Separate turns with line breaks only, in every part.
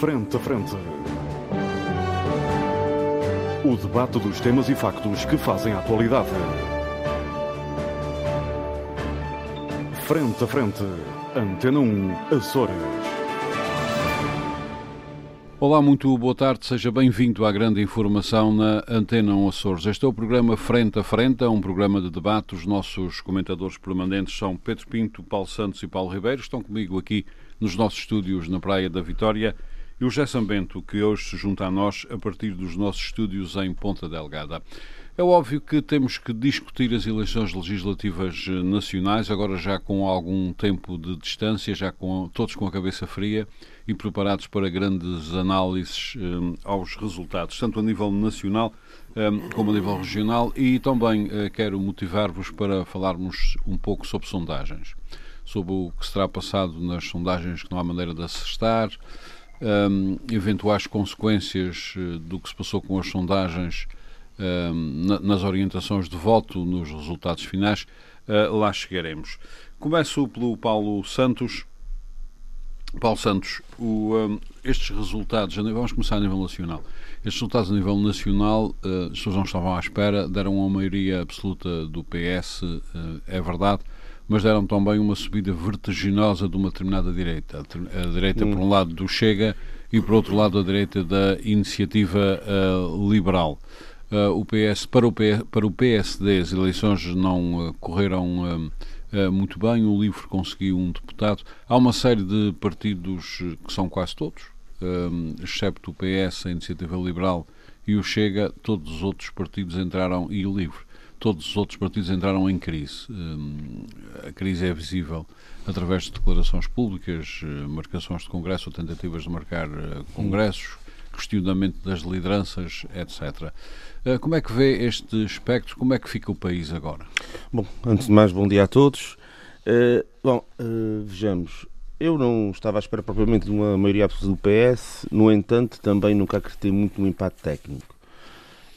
Frente a Frente. O debate dos temas e factos que fazem a atualidade. Frente a Frente. Antena 1, Açores.
Olá, muito boa tarde, seja bem-vindo à grande informação na Antena 1 Açores. Este é o programa Frente a Frente, é um programa de debate. Os nossos comentadores permanentes são Pedro Pinto, Paulo Santos e Paulo Ribeiro. Estão comigo aqui nos nossos estúdios na Praia da Vitória. E o Gerson Bento, que hoje se junta a nós a partir dos nossos estúdios em Ponta Delgada. É óbvio que temos que discutir as eleições legislativas nacionais, agora já com algum tempo de distância, já com, todos com a cabeça fria e preparados para grandes análises um, aos resultados, tanto a nível nacional um, como a nível regional. E também uh, quero motivar-vos para falarmos um pouco sobre sondagens, sobre o que se terá passado nas sondagens que não há maneira de acertar, um, eventuais consequências uh, do que se passou com as sondagens nas orientações de voto, nos resultados finais, uh, lá chegaremos. Começo pelo Paulo Santos. Paulo Santos, o, um, estes resultados, vamos começar a nível nacional. Estes resultados a nível nacional, uh, as pessoas não estavam à espera, deram uma maioria absoluta do PS, uh, é verdade, mas deram também uma subida vertiginosa de uma determinada direita. A direita, hum. por um lado, do Chega e, por outro lado, a direita da Iniciativa uh, Liberal. Uh, o PS, para, o PS, para o PSD, as eleições não uh, correram muito bem. O LIVRE conseguiu um deputado. Há uma série de partidos que são quase todos, excepto o PS, a Iniciativa Liberal e o Chega, todos os outros partidos entraram, e o LIVRE, todos os outros partidos entraram em crise. a crise é visível através de declarações públicas, marcações de congresso ou tentativas de marcar congressos, questionamento das lideranças, etc. Eh, como é que vê este espectro? Como é que fica o país agora?
Bom, antes de mais, bom dia a todos. Uh, bom, uh, vejamos. Eu não estava à espera propriamente de uma maioria absoluta do PS, no entanto, também nunca acreditei muito no impacto técnico.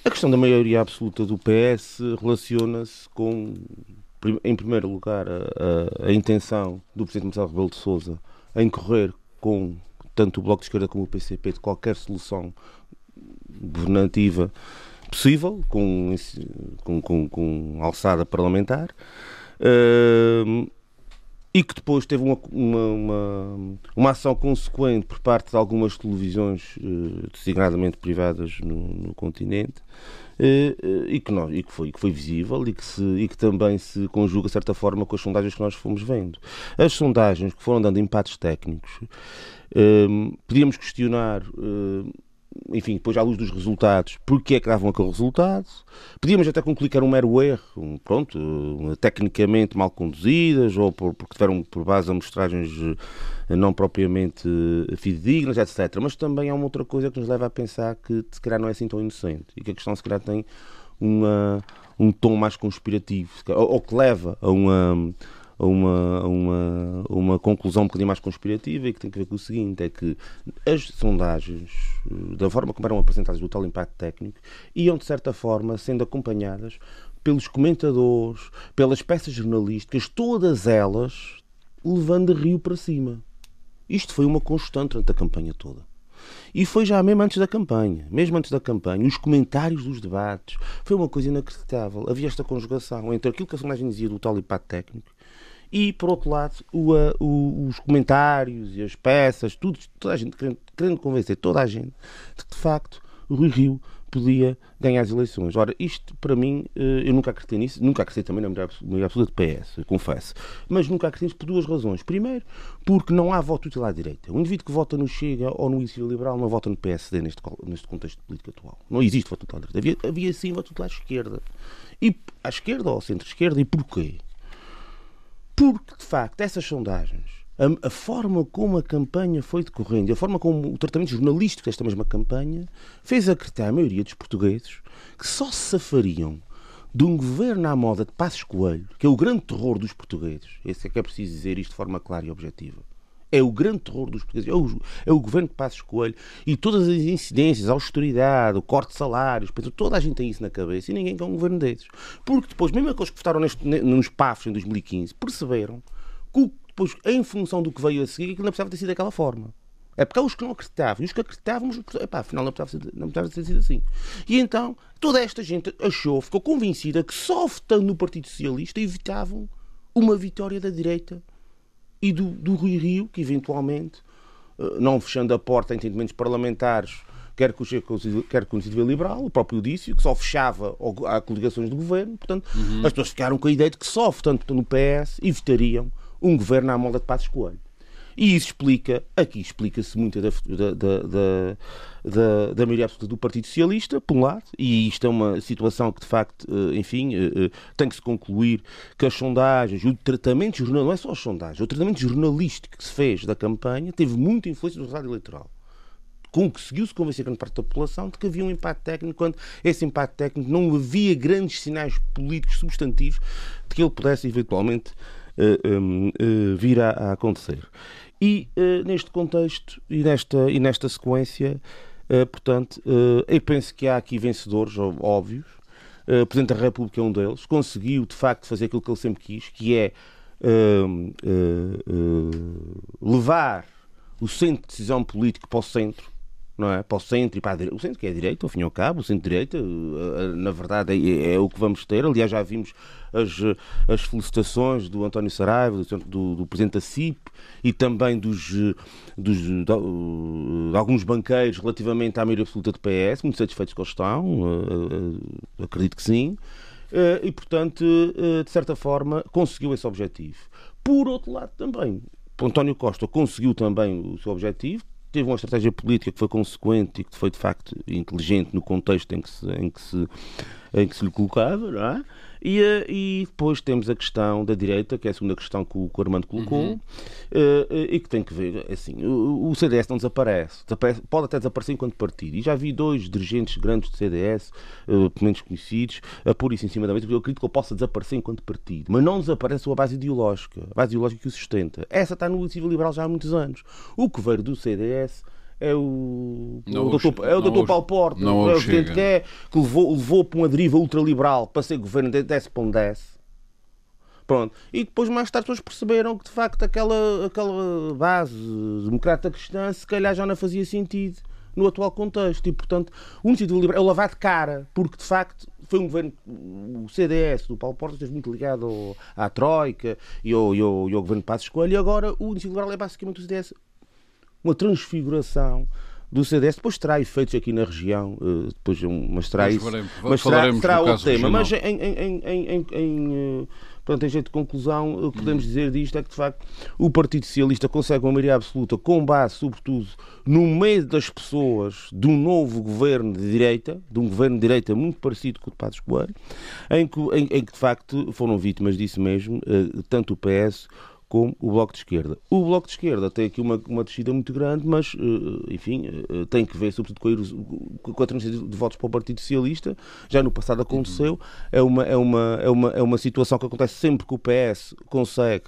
A questão da maioria absoluta do PS relaciona-se com, em primeiro lugar, a, a, a intenção do Presidente Marcelo Rebelo de Sousa em correr com tanto o Bloco de Esquerda como o PCP de qualquer solução governativa possível, com, com, com, com alçada parlamentar, uh, e que depois teve uma, uma, uma, uma, ação consequente por parte de algumas televisões, uh, designadamente privadas no, no continente, uh, e, que e, que foi, que foi visível e que, se, e que também se conjuga, de certa forma, com as sondagens que nós fomos vendo. As sondagens que foram dando impactos técnicos, podíamos questionar enfim, depois à luz dos resultados, porque é que davam aquele resultado. Podíamos até concluir que era um mero erro, pronto, tecnicamente mal conduzidas, ou por, porque tiveram por base amostragens eh, não propriamente eh, fidedignas, etc. Mas também há uma outra coisa que nos leva a pensar que se calhar não é assim tão inocente e que a questão se calhar tem uma, um tom mais conspirativo, ou, ou que leva a uma a uma, uma, uma conclusão um bocadinho mais conspirativa e que tem a ver com o seguinte: é que as sondagens, eh, da forma como eram apresentadas do tal impacto técnico, iam de certa forma sendo acompanhadas pelos comentadores, pelas peças jornalísticas, todas elas levando rio para cima. Isto foi uma constante durante a campanha toda. E foi já mesmo antes da campanha, mesmo antes da campanha, os comentários dos debates, foi uma coisa inacreditável. Havia esta conjugação entre aquilo que a sondagem dizia do tal impacto técnico e, por outro lado, o, o, os comentários e as peças, tudo, toda a gente querendo, querendo convencer toda a gente de que, de facto, o Rui Rio podia ganhar as eleições. Ora, isto para mim, eh, eu nunca acreditei nisso, nunca acreditei também na maioria absoluta de PS, confesso, mas nunca acreditei nisso por duas razões. Primeiro, porque não há voto útil à direita. O indivíduo que vota no Chega ou no Iniciativa Liberal não vota no PSD neste, neste contexto político atual. Não existe voto útil à direita. Havia, havia sim voto útil à esquerda. E à esquerda ou ao centro-esquerda. E porquê? Porque, de facto, essas sondagens, a, a, forma como a campanha foi decorrendo a forma como o tratamento jornalístico desta mesma campanha fez acreditar a maioria dos portugueses que só se safariam de um governo à moda de Passos Coelho, que é o grande terror dos portugueses. Esse é que é preciso dizer isto de forma clara e objetiva. É o grande terror dos portugueses. É o, é o governo de Passos Coelho e todas as incidências, a austeridade, o corte de salários, toda a gente tem isso na cabeça e ninguém quer um governo desses. Porque depois, mesmo aqueles que votaram neste, nos PAFs em 2015, perceberam que depois, em função do que veio a seguir, aquilo não precisava ter sido daquela forma. É porque há os que não acreditavam. E os que acreditavam, epá, afinal não precisava, não precisava ter sido assim. E então, toda esta gente achou, ficou convencida que só votando no Partido Socialista evitavam uma vitória da direita e do, do Rui Rio, que eventualmente, eh, não fechando a porta a entendimentos parlamentares, quer com, quer com o Iniciativa Liberal, o próprio disse, que só fechava a coligações do governo. Portanto, uhum. as pessoas ficaram com a ideia de que só votando no PS evitariam um governo à moda de Passos Coelho. E isso explica, aqui explica-se muito da, da, da, da, da maioria absoluta do Partido Socialista, por um lado, e isto é uma situação que de facto, eh, enfim, eh, eh, tem que se concluir que as sondagens, o tratamento jornalístico, não é só as sondagens, o tratamento jornalístico que se fez da campanha teve muita influência no resultado eleitoral. Conseguiu-se convencer grande parte da população de que havia um impacto técnico, quando esse impacto técnico não havia grandes sinais políticos substantivos de que ele pudesse eventualmente vir a, a, acontecer. E uh, neste contexto e nesta, e nesta sequência, portanto, eu penso que há aqui vencedores óbvios. o Presidente da República é um deles. Conseguiu, de facto, fazer aquilo que ele sempre quis, que é levar o centro de decisão político para o centro não é? Para o centro e para a direita. O centro que é a direita, ao fim e ao cabo, o centro-direita, na verdade, é, é, o que vamos ter. Aliás, já vimos as, as felicitações do António Saraiva, do, do, do Presidente da CIP e também dos, dos de, alguns banqueiros relativamente à maioria absoluta do PS, muito satisfeitos que eles estão, acredito que sim. E, portanto, de certa forma, conseguiu esse objetivo. Por outro lado, também, António Costa conseguiu também o seu objetivo, teve uma estratégia política que foi consequente e que foi de facto inteligente no contexto em que se, em que se, em que se lhe colocava, não é? E, eh, e depois temos a questão da direita, que é a segunda questão que o, que o Armando colocou, uhum. uh, e que tem que ver, assim, o, o, CDS não desaparece, desaparece, pode até desaparecer enquanto partido. E já vi dois dirigentes grandes do CDS, uh, menos conhecidos, a pôr isso em cima da mesa, porque eu acredito que ele possa desaparecer enquanto partido. Mas não desaparece a base ideológica, a base ideológica que o sustenta. Essa está no Iniciativa Liberal já há muitos anos. O que veio do CDS é o, não o doutor, é o doutor Paulo Porta, não é o presidente que é, que levou, levou para uma deriva ultraliberal para ser governo de 10 para um 10. Pronto. E depois mais tarde todos perceberam que de facto aquela, aquela base democrata cristã se calhar já não fazia sentido no atual contexto. E portanto o Iniciativa Liberal é o lavar de cara, porque de facto foi um governo, o CDS do Paulo Porta esteve muito ligado ao, à Troika e ao, e, ao, e ao governo de Passos Coelho e agora o Iniciativa Liberal é basicamente o CDS uma transfiguração do CDS, depois terá efeitos aqui na região, eh, depois, mas terá isso, mas terá, terá outro tema. Mas em, em, em, em, eh, Portanto, em jeito de conclusão, o que podemos dizer disto é que, de facto, o Partido Socialista consegue uma maioria absoluta com base, sobretudo, no meio das pessoas de um novo governo de direita, de um governo de direita muito parecido com o de Passos Coelho, em que, em, em que, de facto, foram vítimas disso mesmo, eh, tanto o PS como o Bloco de Esquerda. O Bloco de Esquerda tem aqui uma, uma descida muito grande, mas, eh, enfim, eh, tem que ver, sobretudo, com a, com a transferência de votos para o Partido Socialista. Já no passado aconteceu. É uma, é uma, é uma, é uma situação que acontece sempre que o PS consegue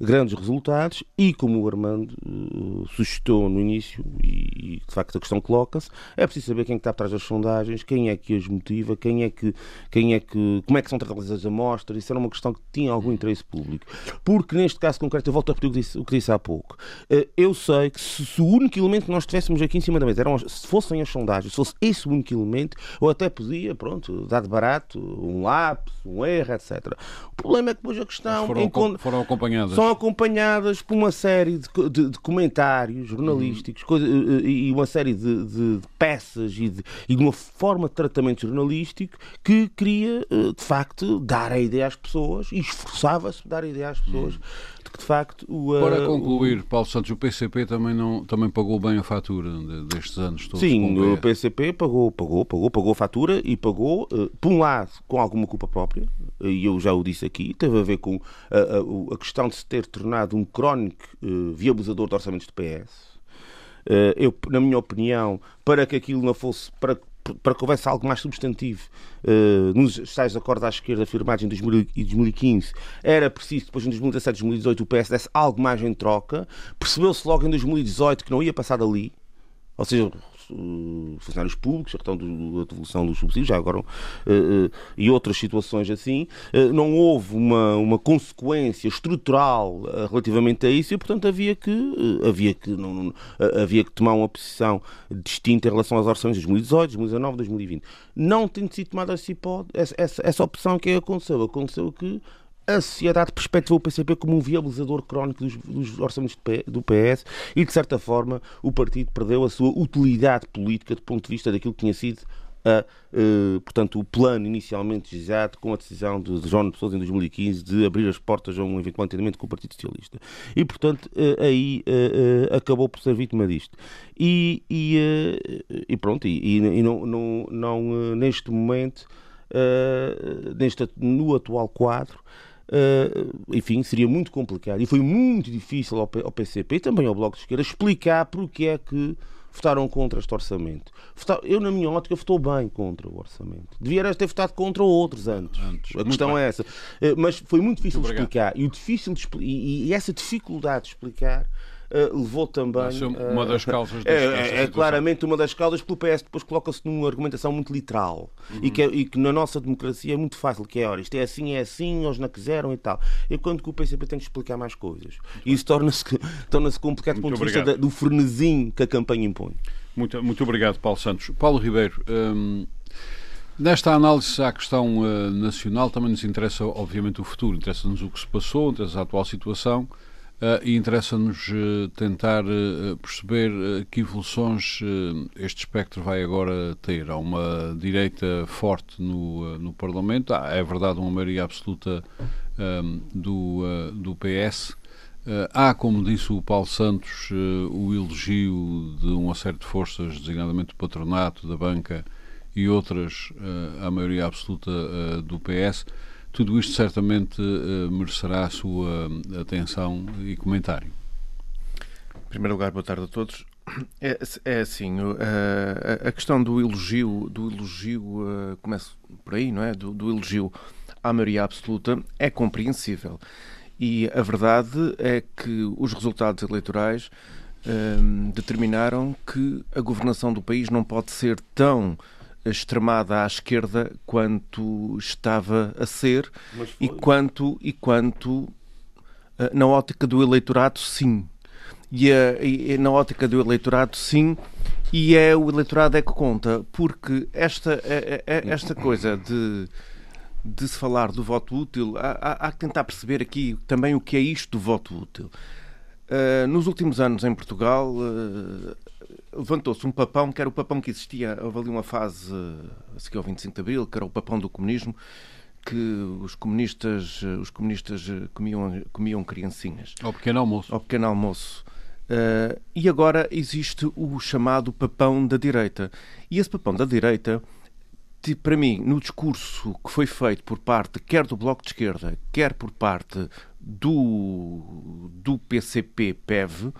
grandes resultados e, como o Armando uh, suscitou no início, e, e, de facto a questão coloca-se, é preciso saber quem está atrás das sondagens, quem é que as motiva, quem é que, quem é que, como é que são tratadas as amostras, isso era uma questão que tinha algum interesse público. Porque neste caso concreto, eu volto a repetir o que disse, o que disse há pouco, uh, eu sei que se, se, o único elemento que nós tivéssemos aqui em cima da mesa eram, se fossem as sondagens, se fosse esse o único elemento, eu até podia, pronto, dar de barato, um lápis, um erro, etc. O problema é que depois a questão...
Foram, foram acompanhadas
são acompanhadas por uma série de, de, de comentários jornalísticos uhum. e uma série de, de peças e de, e de, uma forma de tratamento jornalístico que queria, eh, de facto, dar a ideia às pessoas e esforçava-se dar a ideia às pessoas. Uhum de que de facto o.
Para concluir. Paulo Santos, o PCP também, não, também pagou bem a fatura destes anos todos.
Sim, o PCP pagou, pagou, pagou, pagou a fatura e pagou, uh, por um lado, com alguma culpa própria, e eu já o disse aqui, teve a ver com a, a, a questão de se ter tornado um crónico uh, viabilizador de orçamentos de PS. Uh, eu, na minha opinião, para que aquilo não fosse. Para, para que houvesse algo mais substantivo uh, nos tais acordos à esquerda firmados em 2015, era preciso, depois em 2017 2018, o PS desse algo mais em troca. Percebeu-se logo em 2018 que não ia passar dali. ou seja, funcionários públicos, a questão da devolução dos subsídios, já agora, uh, uh, e outras situações assim, não houve uma, uma consequência estrutural relativamente a isso e, portanto, havia que, havia, que, não, não, havia que tomar uma posição distinta em relação às orçamentos de 2018, 2019, 2020. Não tendo sido tomada essa, essa, essa, essa opção, o que aconteceu? Aconteceu que a sociedade perspectivou o PCP como um viabilizador crónico dos, dos, orçamentos do PS e, de certa forma, o partido perdeu a sua utilidade política do ponto de vista daquilo que tinha sido a, uh, portanto, o plano inicialmente desejado com a decisão de, de João de em 2015 de abrir as portas a um eventual entendimento com o Partido Socialista. E, portanto, uh, aí uh, acabou por ser vítima disto. E, e, e pronto, e, e não, não, não neste momento, neste, no atual quadro, Uh, enfim, seria muito complicado e foi muito difícil ao, ao PCP e também ao Bloco de Esquerda explicar porque é que votaram contra este orçamento. Eu, na minha ótica, votou bem contra o orçamento. Devia ter votado contra outros antes. antes. A questão bem. é essa. Uh, mas foi muito difícil muito de explicar. E, o difícil de, e, e essa dificuldade de explicar uh, levou também.
Uh, uma das causas
é, é, é claramente uma das causas, pelo PS depois coloca-se numa argumentação muito literal uhum. e, que é, e que na nossa democracia é muito fácil, que é, ora, isto é assim, é assim, eles não quiseram e tal. Enquanto que o PCP tem que explicar mais coisas. E isso torna-se torna complicado do ponto de vista do frenesim que a campanha impõe.
Muito, muito obrigado, Paulo Santos. Paulo Ribeiro. Hum... Nesta análise à questão uh, nacional também nos interessa, obviamente, o futuro. Interessa-nos o que se passou, interessa a atual situação Uh, e interessa-nos uh, tentar uh, perceber que evoluções este espectro vai agora ter. Há uma direita forte no, no Parlamento, há, é verdade, uma maioria absoluta um, do, do PS. há, como disse o Paulo Santos, o elogio de uma série de forças, designadamente do patronato, da banca e outras, à maioria absoluta do PS. Tudo isto certamente uh, merecerá a sua atenção e comentário.
Em primeiro lugar, boa tarde a todos. É, é assim, uh, a, a, questão do elogio, do elogio, começo por aí, não é? Do, do, elogio à maioria absoluta é compreensível. E a verdade é que os resultados eleitorais determinaram que a governação do país não pode ser tão extremada à esquerda quanto estava a ser e quanto, e quanto eh, na ótica do eleitorado, sim. E, a, e, na ótica do eleitorado, sim, e é o eleitorado é que conta, porque esta, é, é, esta coisa de, de se falar do voto útil, há, há, há que tentar perceber aqui também o que é isto do voto útil. Uh, nos últimos anos em Portugal, uh, levantou-se um papão, que era o papão que existia, houve ali uma fase, a seguir ao 25 de Abril, que era o papão do comunismo, que os comunistas, os comunistas comiam, comiam criancinhas.
Ao pequeno almoço.
Ao pequeno almoço. Uh, e agora existe o chamado papão da direita. E esse papão da direita, para mim, no discurso que foi feito por parte quer do Bloco de Esquerda, quer por parte do, do PCP-PEV, uh,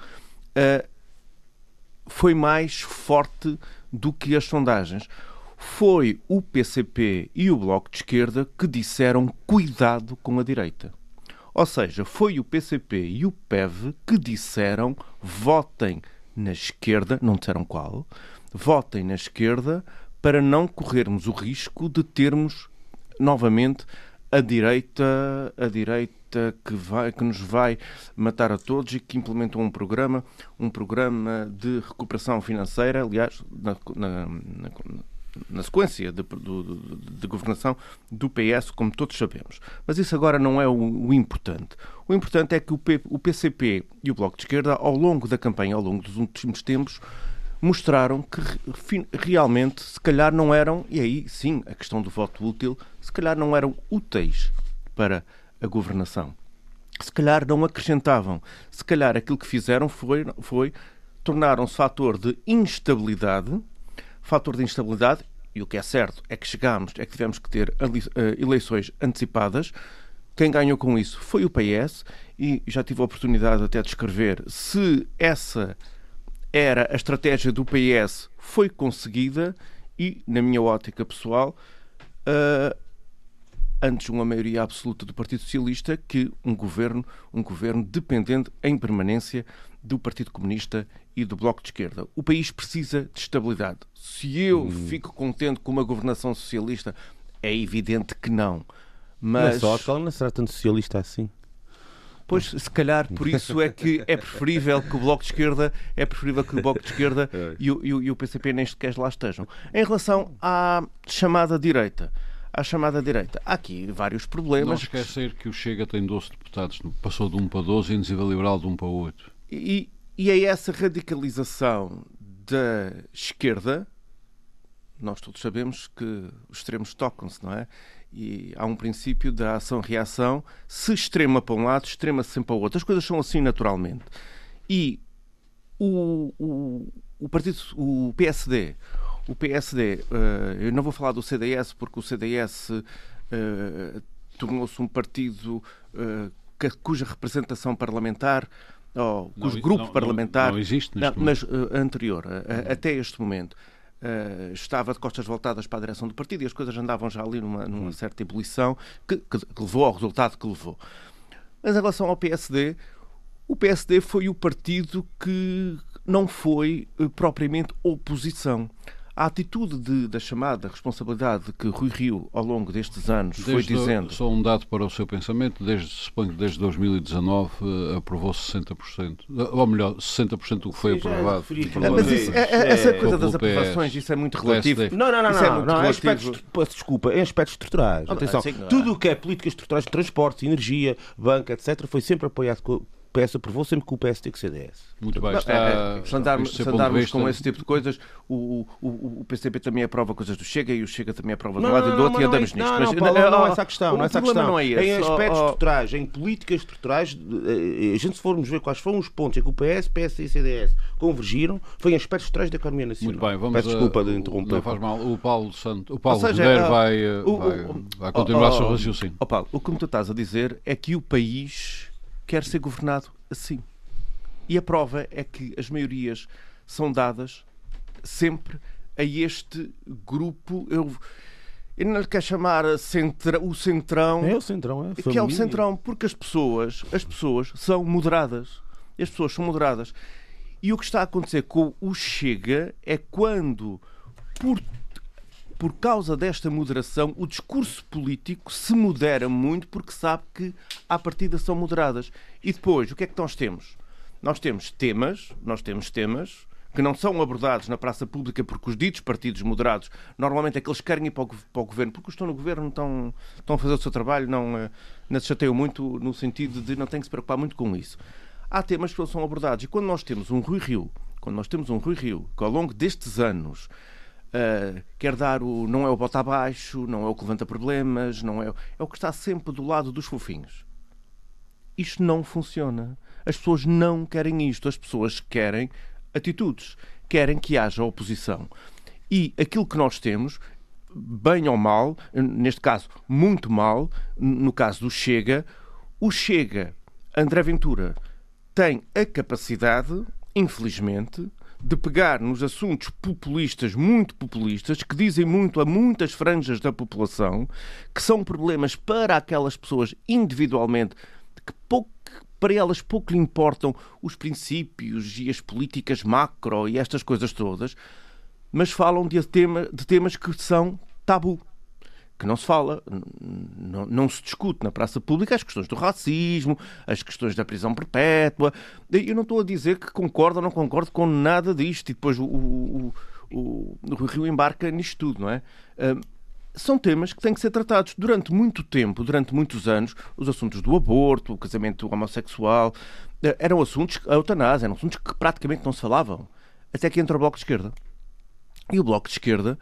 foi mais forte do que as sondagens. Foi o PCP e o Bloco de Esquerda que disseram cuidado com a direita. Ou seja, foi o PCP e o PEV que disseram votem na esquerda, não disseram qual, votem na esquerda para não corrermos o risco de termos novamente a direita, a direita que, vai, que nos vai matar a todos e que implementou um programa, um programa de recuperação financeira, aliás, na, na, na, na sequência de, de, de, governação do PS, como todos sabemos. Mas isso agora não é o, o importante. O importante é que o, P, o PCP e o Bloco de Esquerda, ao longo da campanha, ao longo dos últimos tempos, mostraram que realmente, se calhar, não eram, e aí sim, a questão do voto útil, se calhar não eram úteis para a governação. Se calhar não acrescentavam. Se calhar aquilo que fizeram foi, foi tornaram-se fator de instabilidade, fator de instabilidade, e o que é certo é que chegámos, é que tivemos que ter eh, eleições antecipadas. Quem ganhou com isso foi o PS, e já tive a oportunidade até de escrever se essa era a estratégia do PS foi conseguida e, na minha ótica pessoal, uh, antes uma maioria absoluta do Partido Socialista que um governo, um governo dependente em permanência do Partido Comunista e do Bloco de Esquerda. O país precisa de estabilidade. Se eu hum. fico contente com uma governação socialista, é evidente que não. Mas...
Não é só, não será tanto socialista assim.
Pois, se calhar, por isso é que é preferível que o Bloco de Esquerda, é preferível que o Bloco de Esquerda é. e o, e o, e o PCP nem sequer lá estejam. Em relação à chamada direita, à chamada direita. Há aqui vários problemas. Não
esquecer que o Chega tem 12 deputados, passou de 1 para 12 e a Iniciativa Liberal de 1 para 8.
E, e é essa radicalização da esquerda, nós todos sabemos que os extremos tocam-se, não é? E há um princípio da ação-reação, se extrema para um lado, extrema sempre para o outro. As coisas são assim naturalmente. E o, o, o partido, o PSD, o PSD, uh, eh, eu não vou falar do CDS porque o CDS uh, eh, tornou-se um partido uh, cuja representação parlamentar ou cujo não, grupo não, parlamentar
não, existe
não, mas anterior até este momento Uh, estava de costas voltadas para a direção do partido e as coisas andavam já ali numa, numa certa ebulição que, que, levou ao resultado que levou. Mas em relação ao PSD, o PSD foi o partido que não foi uh, propriamente oposição. A atitude de, da chamada responsabilidade que Rui Rio, ao longo destes anos, desde foi dizendo.
Só um dado para o seu pensamento: desde, suponho que desde 2019 uh, aprovou 60%, ou melhor, 60% do que foi Sim, aprovado.
Mas isso, é, é, essa coisa das aprovações, isso é muito relativo.
Não, não, não, isso é não, é não, aspectos, desculpa, em aspectos estruturais. Atenção, tudo o que é políticas estruturais de transporte, energia, banca, etc., foi sempre apoiado PS aprovou sempre com o PS tem que CDS.
Muito bem, está, é,
é, se andarmos, se andarmos com esse tipo de coisas, o, o, o PCP também aprova coisas do Chega e o Chega também aprova do lado e do outro e andamos
nisto.
Não,
não, mas, não, não, é essa a questão. Não é essa a questão. Não é esse. Em aspectos oh, estruturais, em políticas estruturais, eh, a gente se formos ver quais foram os pontos em que o PS, PS e CDS convergiram, foi em aspectos estruturais da economia nacional.
Muito bem, vamos
Peço desculpa de interromper.
Não faz mal. O Paulo Santo, o Paulo seja, uh, vai, o, vai, vai, continuar oh, o seu raciocínio.
Oh, Paulo, o que tu estás a dizer é que o país quer ser governado assim. E a prova é que as maiorias são dadas sempre a este grupo. Eu, eu não lhe quero chamar centra, o centrão.
É o centrão, é.
Que é o centrão, porque as pessoas, as pessoas são moderadas. As pessoas são moderadas. E o que está a acontecer com o Chega é quando, por, por causa desta moderação, o discurso político se modera muito porque sabe que à partida são moderadas. E depois, o que é que nós temos? Nós temos temas, nós temos temas que não são abordados na praça pública porque os ditos partidos moderados, normalmente aqueles é que querem ir para o, para o governo, porque estão no governo, estão, estão a fazer o seu trabalho, não, eh, não se chateiam muito no sentido de não têm que se preocupar muito com isso. Há temas que não são abordados e quando nós temos um Rui Rio, quando nós temos um Rui Rio que ao longo destes anos Uh, quer dar o. não é o bota abaixo, não é o que levanta problemas, não é, é o que está sempre do lado dos fofinhos. Isto não funciona. As pessoas não querem isto, as pessoas querem atitudes, querem que haja oposição. E aquilo que nós temos, bem ou mal, neste caso muito mal, no caso do Chega, o Chega, André Ventura, tem a capacidade, infelizmente, de pegar nos assuntos populistas, muito populistas, que dizem muito a muitas franjas da população, que são problemas para aquelas pessoas individualmente, que pouco para elas pouco lhe importam os princípios e as políticas macro e estas coisas todas, mas falam de, tema, de temas que são tabu. Que não se fala, não, não, se discute na praça pública as questões do racismo, as questões da prisão perpétua. Eu não estou a dizer que concordo ou não concordo com nada disto e depois o, o, o, o Rio embarca nisto tudo, não é? são temas que têm que ser tratados durante muito tempo, durante muitos anos. Os assuntos do aborto, o casamento homossexual, eh, eram assuntos, a eutanásia, eram assuntos que praticamente não se falavam. Até que entra o Bloco de Esquerda. E o Bloco de Esquerda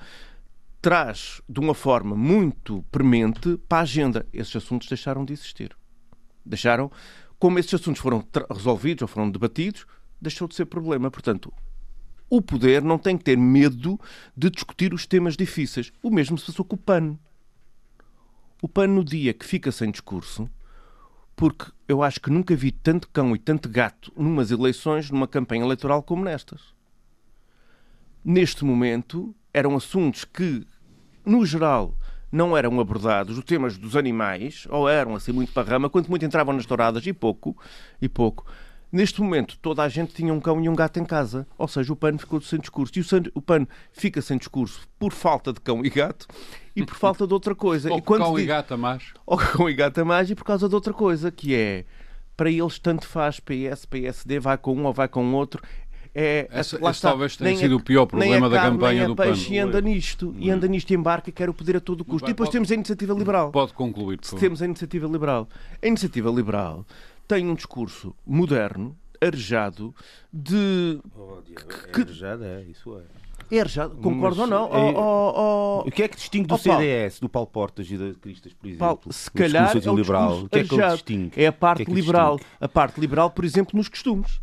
traz de uma forma muito premente para a agenda. Esses assuntos deixaram de existir. Deixaram, como esses assuntos foram resolvidos ou foram debatidos, deixou de ser problema. Portanto, o poder não tem que ter medo de discutir os temas difíceis. O mesmo se passou com o PAN. O PAN, no dia que fica sem discurso, porque eu acho que nunca vi tanto cão e tanto gato numas eleições, numa campanha eleitoral como nestas. Neste momento, eram assuntos que, no geral, não eram abordados os temas dos animais, ou eram assim muito para rama, quanto muito entravam nas douradas e pouco, e pouco. Neste momento, toda a gente tinha um cão e um gato em casa. Ou seja, o PAN ficou sem discurso. E o, o PAN fica sem discurso por falta de cão e gato e por falta de outra coisa.
Ou
e quando
cão
diz...
e gato a mais.
Ou cão e gato a mais e por causa de outra coisa, que é para eles tanto faz PS, PSD, vai com um ou vai com outro. É,
Essa,
lá está.
talvez tenha sido
a-
o pior problema da campanha do PAN.
peixe, E anda nisto, e anda nisto e embarca e quer o poder a todo custo. E depois
pode-
temos a iniciativa liberal.
Pode concluir, por favor.
Temos a iniciativa liberal. A iniciativa liberal tem um discurso moderno, arejado, de.
Que... É, isso é.
É arejado, concordo ou não?
é-
Oh, oh, oh,
O que é que distingue do
Oh.
CDS, do Paulo Portas e da Cristas, por exemplo?
Paulo,
O
se calhar é o
liberal. O que é que ele
arejado.
distingue?
É a parte
O que é que
liberal. A parte liberal, por exemplo, nos costumes.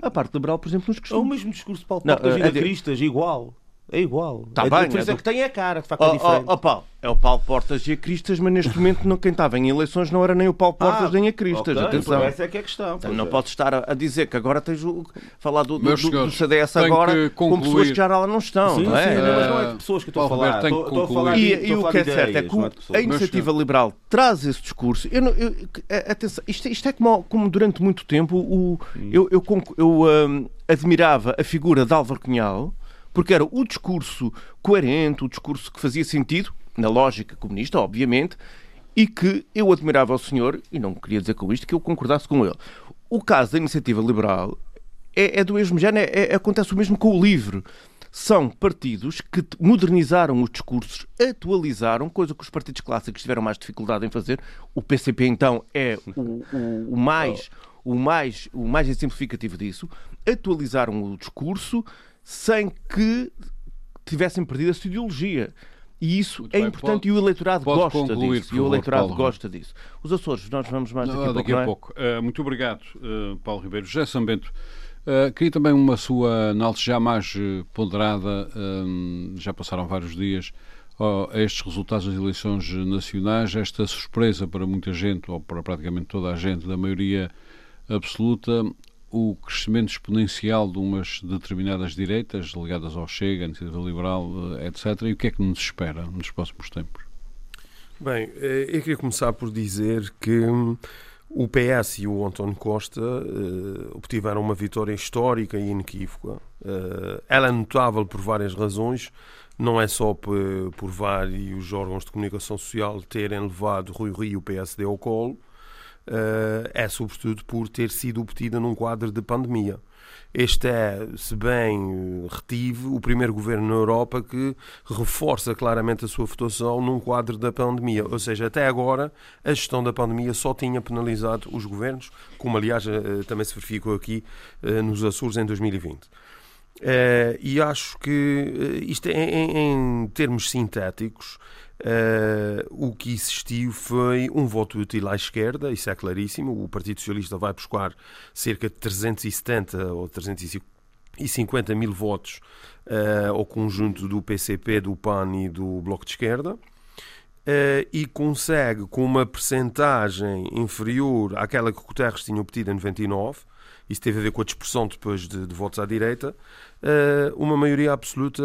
A parte liberal, por exemplo, nos
É o
costumes.
mesmo discurso
Não,
Portas
é de-
Cristas, igual. É igual.
Tá
a
bem,
diferença
é
é
do-
que tem a cara, de facto
Oh,
é
oh,
diferente.
oh, Paulo, é o Paulo Portas e a Cristas, mas neste momento não, quem estava em eleições não era nem o Paulo Portas
Ah,
nem a Cristas.
ok,
Atenção.
Essa é que é a questão.
Então, não
é.
podes estar a, dizer que agora tens o falar do, do, do- do CDS agora com pessoas que já lá não estão,
Sim,
não é?
sim, não, mas não é de pessoas que eu estou a falar.
Roberto, tem
Estou, estou a falar de,
E, e o que é certo é que
é
a iniciativa liberal traz esse discurso. Eu não- eu- é- atenção, isto, é- isto é como, como durante muito tempo o, eu, eu, conc- eu, hum, admirava a figura de Álvaro Cunhal porque era o discurso coerente, o discurso que fazia sentido, na lógica comunista, obviamente, e que eu admirava ao senhor, e não queria dizer com isto que eu concordasse com ele. O caso da iniciativa liberal é, é do mesmo género, é- é- acontece o mesmo com o LIVRE. São partidos que modernizaram os discursos, atualizaram, coisa que os partidos clássicos tiveram mais dificuldade em fazer. O PCP, então, é o, o- o mais, o, mais, o mais exemplificativo disso. Atualizaram o discurso sem que tivessem perdido a sua ideologia. E isso
Muito
é
bem,
importante
pode-
e o eleitorado gosta
concluir,
disso. E o eleitorado gosta disso. Os Açores, nós vamos mais daqui a pouco,
daqui a
é?
pouco. Eh, muito obrigado, eh, Paulo Ribeiro. José Sambento, eh, queria também uma sua análise já mais ponderada, já passaram vários dias, a estes resultados das eleições nacionais, esta surpresa para muita gente, ou para praticamente toda a gente, da maioria absoluta, o crescimento exponencial de umas determinadas direitas ligadas ao Chega, à Iniciativa Liberal, eh, etc. E o que é que nos espera nos próximos tempos?
Bem, eh, eu queria começar por dizer que hum, o PS e o António Costa eh, obtiveram uma vitória histórica e inequívoca. Ela é notável por várias razões, não é só por, por vários órgãos de comunicação social terem levado Rui Rio e o PSD ao colo, é sobretudo por ter sido obtida num quadro de pandemia. Este é, se bem eh, retive, o primeiro governo na Europa que reforça claramente a sua votação num quadro da pandemia. Ou seja, até agora a gestão da pandemia só tinha penalizado os governos, como aliás eh, também se verificou aqui eh, nos Açores em 2020. Eh, e acho que eh, isto é, em termos sintéticos, eh, o que existiu foi um voto útil à esquerda, isso é claríssimo. O Partido Socialista vai buscar cerca de 370 ou 350 mil votos eh, ao conjunto do PCP, do PAN e do Bloco de Esquerda. eh, e consegue, com uma percentagem inferior àquela que Guterres tinha obtido em 99, isso teve a ver com a dispersão depois de, de votos à direita, eh, uma maioria absoluta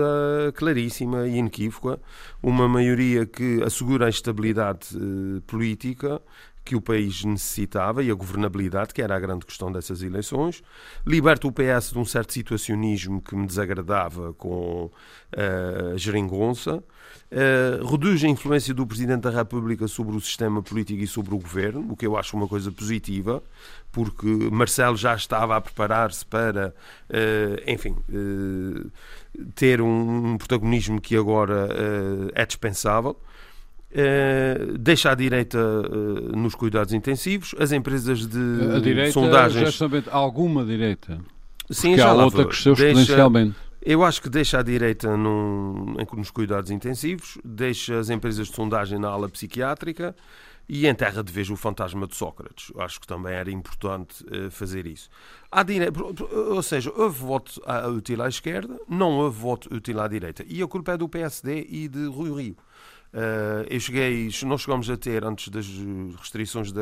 claríssima e inequívoca, uma maioria que assegura a estabilidade eh, política que o país necessitava e a governabilidade, que era a grande questão dessas eleições, liberta o PS de um certo situacionismo que me desagradava com eh, a geringonça, eh, reduz a influência do Presidente da República sobre o sistema político e sobre o governo, o que eu acho uma coisa positiva, porque Marcelo já estava a preparar-se para, eh, enfim, ter um, um protagonismo que agora é dispensável. Eh, deixa a direita eh, nos cuidados intensivos, as empresas de
A direita,
sondagens.
Alguma direita?
Sim,
Porque
já
há outra
vou.
cresceu
Deixa-
exponencialmente.
eu acho que deixa a direita num, nos cuidados intensivos, deixa as empresas de sondagem na ala psiquiátrica e enterra de vez o fantasma de Sócrates. Acho que também era importante eh, fazer isso. À dire... Ou seja, houve voto útil à esquerda, não houve voto útil à direita. E a culpa é do PSD e de Rui Rio. Eh, eu cheguei, nós chegamos a ter, antes das restrições da,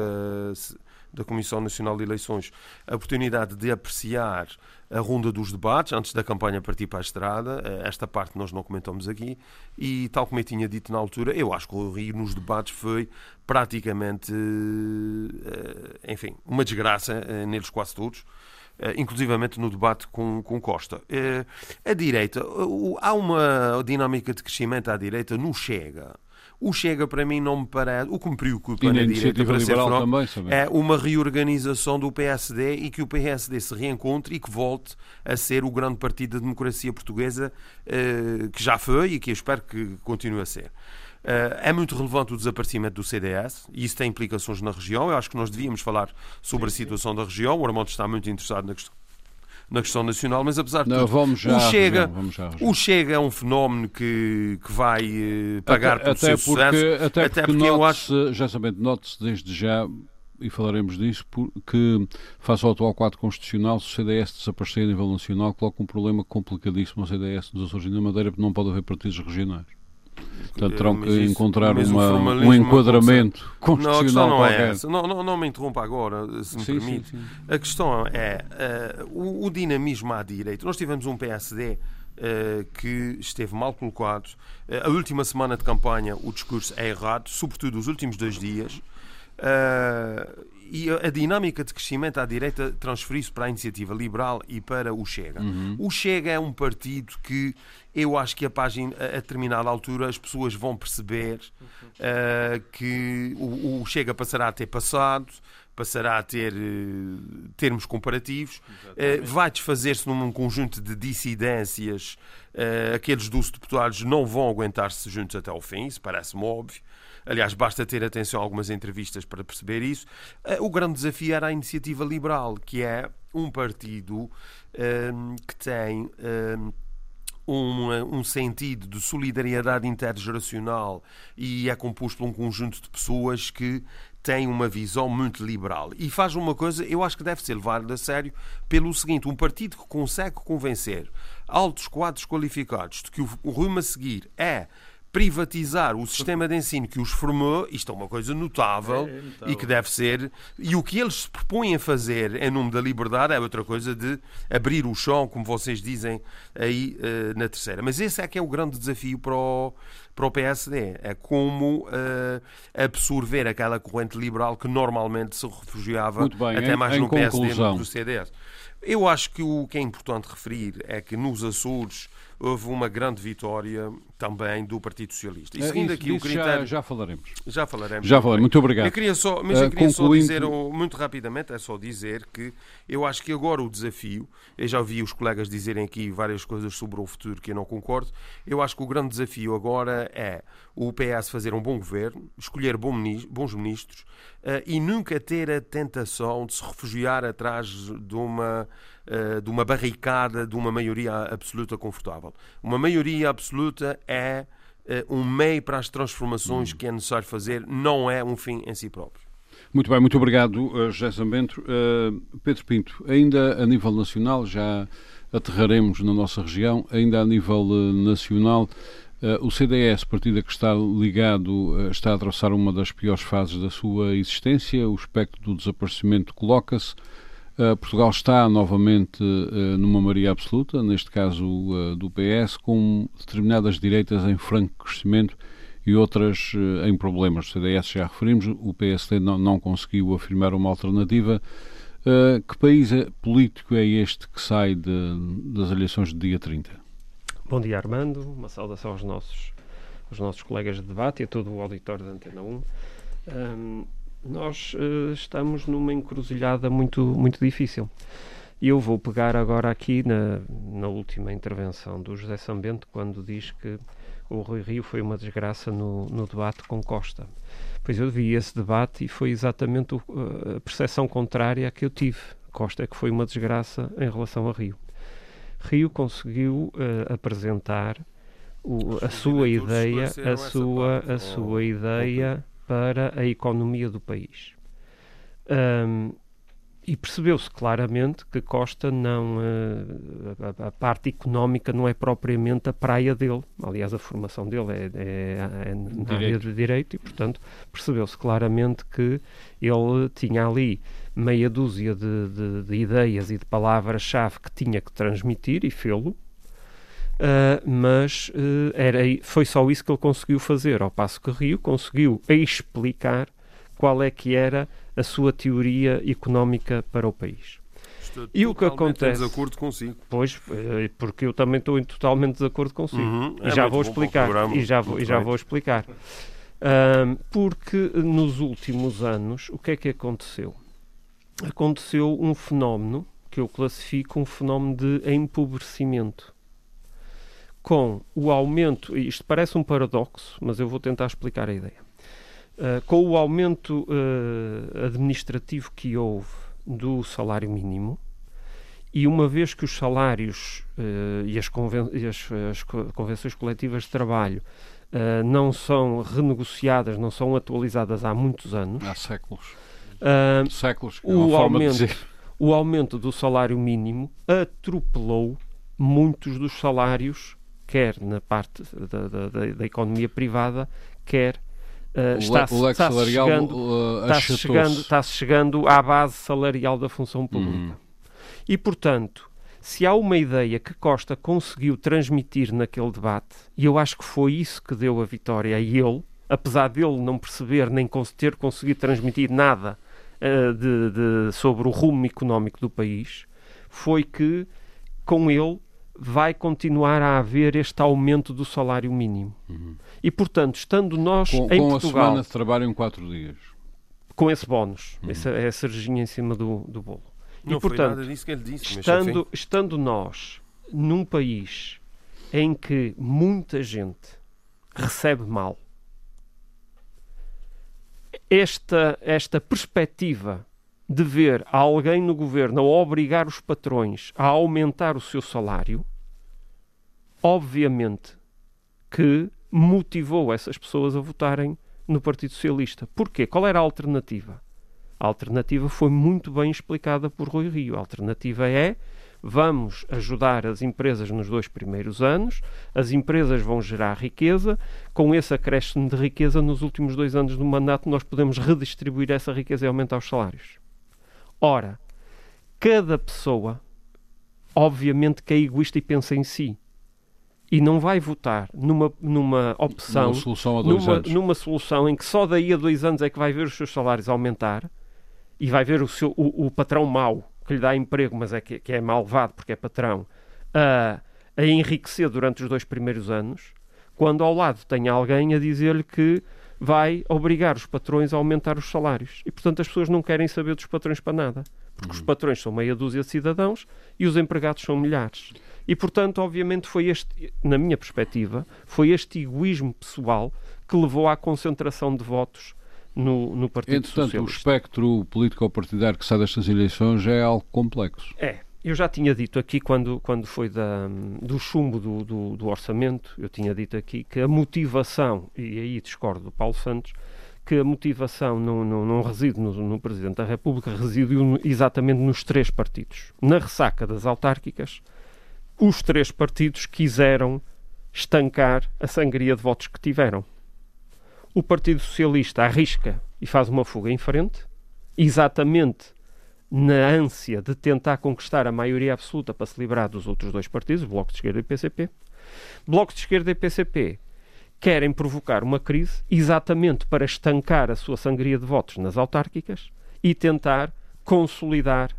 da Comissão Nacional de Eleições a oportunidade de apreciar a ronda dos debates antes da campanha partir para a estrada. Eh, esta parte nós não comentamos aqui. E, tal como eu tinha dito na altura, eu acho que o Rio nos debates foi praticamente, eh, enfim, uma desgraça neles quase todos. Inclusivamente no debate com, com Costa. a direita, há uma dinâmica de crescimento à direita no Chega o Chega, para mim, não me parece. O que me preocupa na, direita, para ser franco, é uma reorganização do PSD e que o PSD se reencontre e que volte a ser o grande partido da democracia portuguesa uh, que já foi e que eu espero que continue a ser. Uh, é muito relevante o desaparecimento do CDS e isso tem implicações na região. Eu acho que nós devíamos falar sobre a situação da região. O Armando está muito interessado na questão na questão nacional, mas apesar de
Não,
tudo,
já,
o, Chega,
já,
o Chega é um fenómeno que, que vai uh, pagar
até,
por seu
porque,
sucesso.
Até, até porque, eu acho... já sabendo, note-se desde já e falaremos disso, que face ao atual quadro constitucional, se o CDS desaparecer a nível nacional, coloca um problema complicadíssimo ao CDS nos Açores e na Madeira, porque não pode haver partidos regionais. Portanto, terão que isso, encontrar uma, um enquadramento constitucional
não,
a
questão não é essa. Não, não, não me interrompa agora, se me sim, permite. Sim, sim. A questão é uh, o, o, dinamismo à direita. Nós tivemos um PSD uh, eh, que esteve mal colocado. Uh, a última semana de campanha o discurso é errado, sobretudo os últimos dois dias. Uh, e a, dinâmica de crescimento à direita transferiu-se para a iniciativa liberal e para o Chega. Uhum. O Chega é um partido que eu acho que a página, a, determinada altura as pessoas vão perceber uh, que o, o, Chega passará a ter passado, passará a ter uh, termos comparativos, uh, vai desfazer-se num conjunto de dissidências. aqueles 12 deputados não vão aguentar-se juntos até ao fim, isso parece-me óbvio. Aliás, basta ter atenção a algumas entrevistas para perceber isso. Eh, o grande desafio era a iniciativa liberal, que é um partido um, ehm, que tem. Um, ehm, um, um, sentido de solidariedade intergeracional e é composto por um conjunto de pessoas que têm uma visão muito liberal. E faz uma coisa, eu acho que deve ser levado a sério pelo seguinte: um partido que consegue convencer altos quadros qualificados de que o rumo a seguir é privatizar o sistema de ensino que os formou, isto é uma coisa notável é, então... e que deve ser. E o que eles se propõem a fazer em nome da liberdade é outra coisa de abrir o chão, como vocês dizem aí uh, na terceira. Mas esse é que é o grande desafio para o, para o PSD. É como uh, absorver aquela corrente liberal que normalmente se refugiava
bem,
até
em,
mais
em
no. PSD do que no CDS. Eu acho que o que é importante referir é que nos Açores houve uma grande vitória também do Partido Socialista.
E é, seguindo aqui o critério... Já, já, falaremos.
Já falaremos.
Já falaremos. Muito obrigado.
Eu queria só, mas eu queria uh, só dizer, muito rapidamente, é só dizer que eu acho que agora o desafio, eu já ouvi os colegas dizerem aqui várias coisas sobre o futuro que eu não concordo, eu acho que o grande desafio agora é o PS fazer um bom governo, escolher bons ministros uh, e nunca ter a tentação de se refugiar atrás de uma eh, de uma barricada de uma maioria absoluta confortável. Uma maioria absoluta é uh, um meio para as transformações que é necessário fazer, não é um fim em si próprio.
Muito bem, muito obrigado, uh, José Zambento. Uh, Pedro Pinto, ainda a nível nacional, já aterraremos na nossa região, ainda a nível uh, nacional, o CDS, partido a que está ligado, está a atravessar uma das piores fases da sua existência, o espectro do desaparecimento coloca-se. Uh, Portugal está novamente uh, numa maioria absoluta, neste caso uh, do PS, com determinadas direitas em franco crescimento e outras em problemas. O CDS já referimos, o PSD não, não conseguiu afirmar uma alternativa. que país é, político é este que sai de, das eleições de dia 30?
Bom dia, Armando. Uma saudação aos nossos, aos nossos colegas de debate e a todo o auditório da Antena 1. Um, nós uh, estamos numa encruzilhada muito, muito difícil. E eu vou pegar agora aqui na, na última intervenção do José Sambento, quando diz que o Rui Rio foi uma desgraça no, no debate com Costa. Pois eu vi esse debate e foi exatamente o, a percepção contrária que eu tive. Costa é que foi uma desgraça em relação a Rio. Rio conseguiu uh, apresentar o, a sua ideia, a sua, a sua ideia para a economia do país. Um, e percebeu-se claramente que Costa não. Uh, a, a, parte económica não é propriamente a praia dele. Aliás, a formação dele é, é, é na área de direito e, portanto, percebeu-se claramente que ele tinha ali meia dúzia de, de, de ideias e de palavras-chave que tinha que transmitir e fê-lo, uh, mas uh, era, foi só isso que ele conseguiu fazer, ao passo que Rio conseguiu explicar qual é que era a sua teoria económica para o país.
Estou
E o que acontece?
Em desacordo consigo.
Pois, eh, porque eu também estou em totalmente de acordo consigo.
Uhum.
E
É
já
muito
vou explicar.
programa.
E já vou, e já
bem.
vou explicar. Ahm, porque nos últimos anos, o que é que aconteceu? Aconteceu um fenómeno que eu classifico um fenómeno de empobrecimento. Com o aumento, isto parece um paradoxo, mas eu vou tentar explicar a ideia. Ah, com o aumento ah, administrativo que houve do salário mínimo, e uma vez que os salários eh, e, as conven- e as- as co- convenções coletivas de trabalho não são renegociadas, não são atualizadas há muitos anos,
Há séculos. Séculos. É
O aumento. o aumento do salário mínimo atropelou muitos dos salários, quer na parte da, da- da- economia privada, quer eh, está-se
salarial
chegando,
uh,
está-se chegando, está-se chegando à base salarial da função pública.
Uhum.
E, portanto, se há uma ideia que Costa conseguiu transmitir naquele debate, e eu acho que foi isso que deu a vitória a ele, apesar dele não perceber nem ter conseguido transmitir nada eh, de- de- sobre o rumo económico do país, foi que com ele vai continuar a haver este aumento do salário mínimo. E, portanto, estando nós
Com,
em
com a
Portugal
semana de trabalho em quatro dias.
com esse bónus, essa é a cerejinha em cima do, do bolo.
Não
e,
foi
portanto,
nada disso que ele disse,
estando, estando nós num país em que muita gente recebe mal, esta, esta perspectiva de ver alguém no governo a obrigar os patrões a aumentar o seu salário, obviamente que motivou essas pessoas a votarem no Partido Socialista. Porquê? Qual era a alternativa? A alternativa foi muito bem explicada por Rui Rio. A alternativa é vamos ajudar as empresas nos dois primeiros anos, as empresas vão gerar riqueza, com esse acréscimo de riqueza nos últimos dois anos do mandato nós podemos redistribuir essa riqueza e aumentar os salários. Ora, cada pessoa, obviamente que é egoísta e pensa em si. E não vai votar numa, numa opção
Uma solução
numa, numa solução em que só daí a dois anos é que vai ver os seus salários aumentar e vai ver o, seu, o, o patrão mau que lhe dá emprego, mas é que, que é malvado porque é patrão, a, a enriquecer durante os dois primeiros anos, quando ao lado tem alguém a dizer-lhe que vai obrigar os patrões a aumentar os salários. E, portanto, as pessoas não querem saber dos patrões para nada. Porque os patrões são meia dúzia de cidadãos e os empregados são milhares. E, portanto, obviamente, foi este, na minha perspectiva, foi este egoísmo pessoal que levou à concentração de votos no, no Partido
Entretanto, o
Socialista.
espectro político-partidário que sai destas eleições é algo complexo.
É, eu já tinha dito aqui quando, quando foi da, do chumbo do, do, do orçamento, eu tinha dito aqui que a motivação, e aí discordo do Paulo Santos, que a motivação não, não, não reside no, no Presidente da República, reside exatamente nos três partidos. Na ressaca das autárquicas, os três partidos quiseram estancar a sangria de votos que tiveram. O Partido Socialista arrisca e faz uma fuga em frente, exatamente na ânsia de tentar conquistar a maioria absoluta para se livrar dos outros dois partidos, o Bloco de Esquerda e o PCP. Bloco de Esquerda e PCP querem provocar uma crise exatamente para estancar a sua sangria de votos nas autárquicas e tentar consolidar,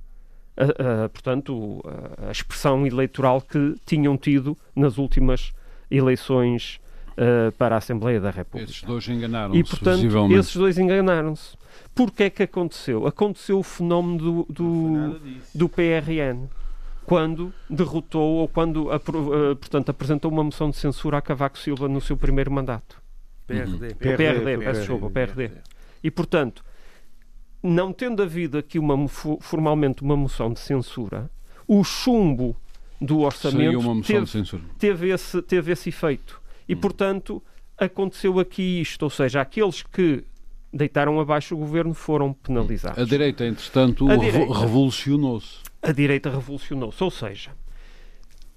a, a, portanto, a, expressão eleitoral que tinham tido nas últimas eleições eh, para a Assembleia da República.
Esses dois enganaram-se
E, portanto, esses dois enganaram-se. Porquê é que aconteceu? Aconteceu o fenómeno do, do, do PRN, quando derrotou ou quando eh, portanto, apresentou uma moção de censura a Cavaco Silva no seu primeiro mandato.
PRD.
O PRD, peço desculpa, o PRD. E, portanto, não tendo havido aqui uma, formalmente uma moção de censura, o chumbo do orçamento
uma moção
teve,
de censura.
teve esse, teve esse efeito. E,
Hum.
portanto, aconteceu aqui isto, ou seja, aqueles que deitaram abaixo o governo foram penalizados.
A direita, entretanto, revolucionou-se.
A direita revolucionou-se, ou seja,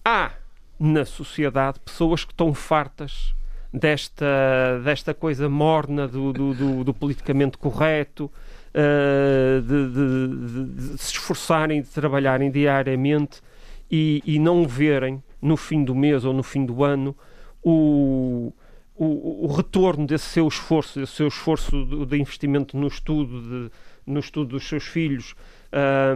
há na sociedade pessoas que estão fartas desta, desta coisa morna do, do, do- do politicamente correto, uh, de, de, de, de, se esforçarem, de trabalharem diariamente e, e, não verem no fim do mês ou no fim do ano o, o, o retorno desse seu esforço, desse seu esforço de, de investimento no estudo, no estudo dos seus filhos,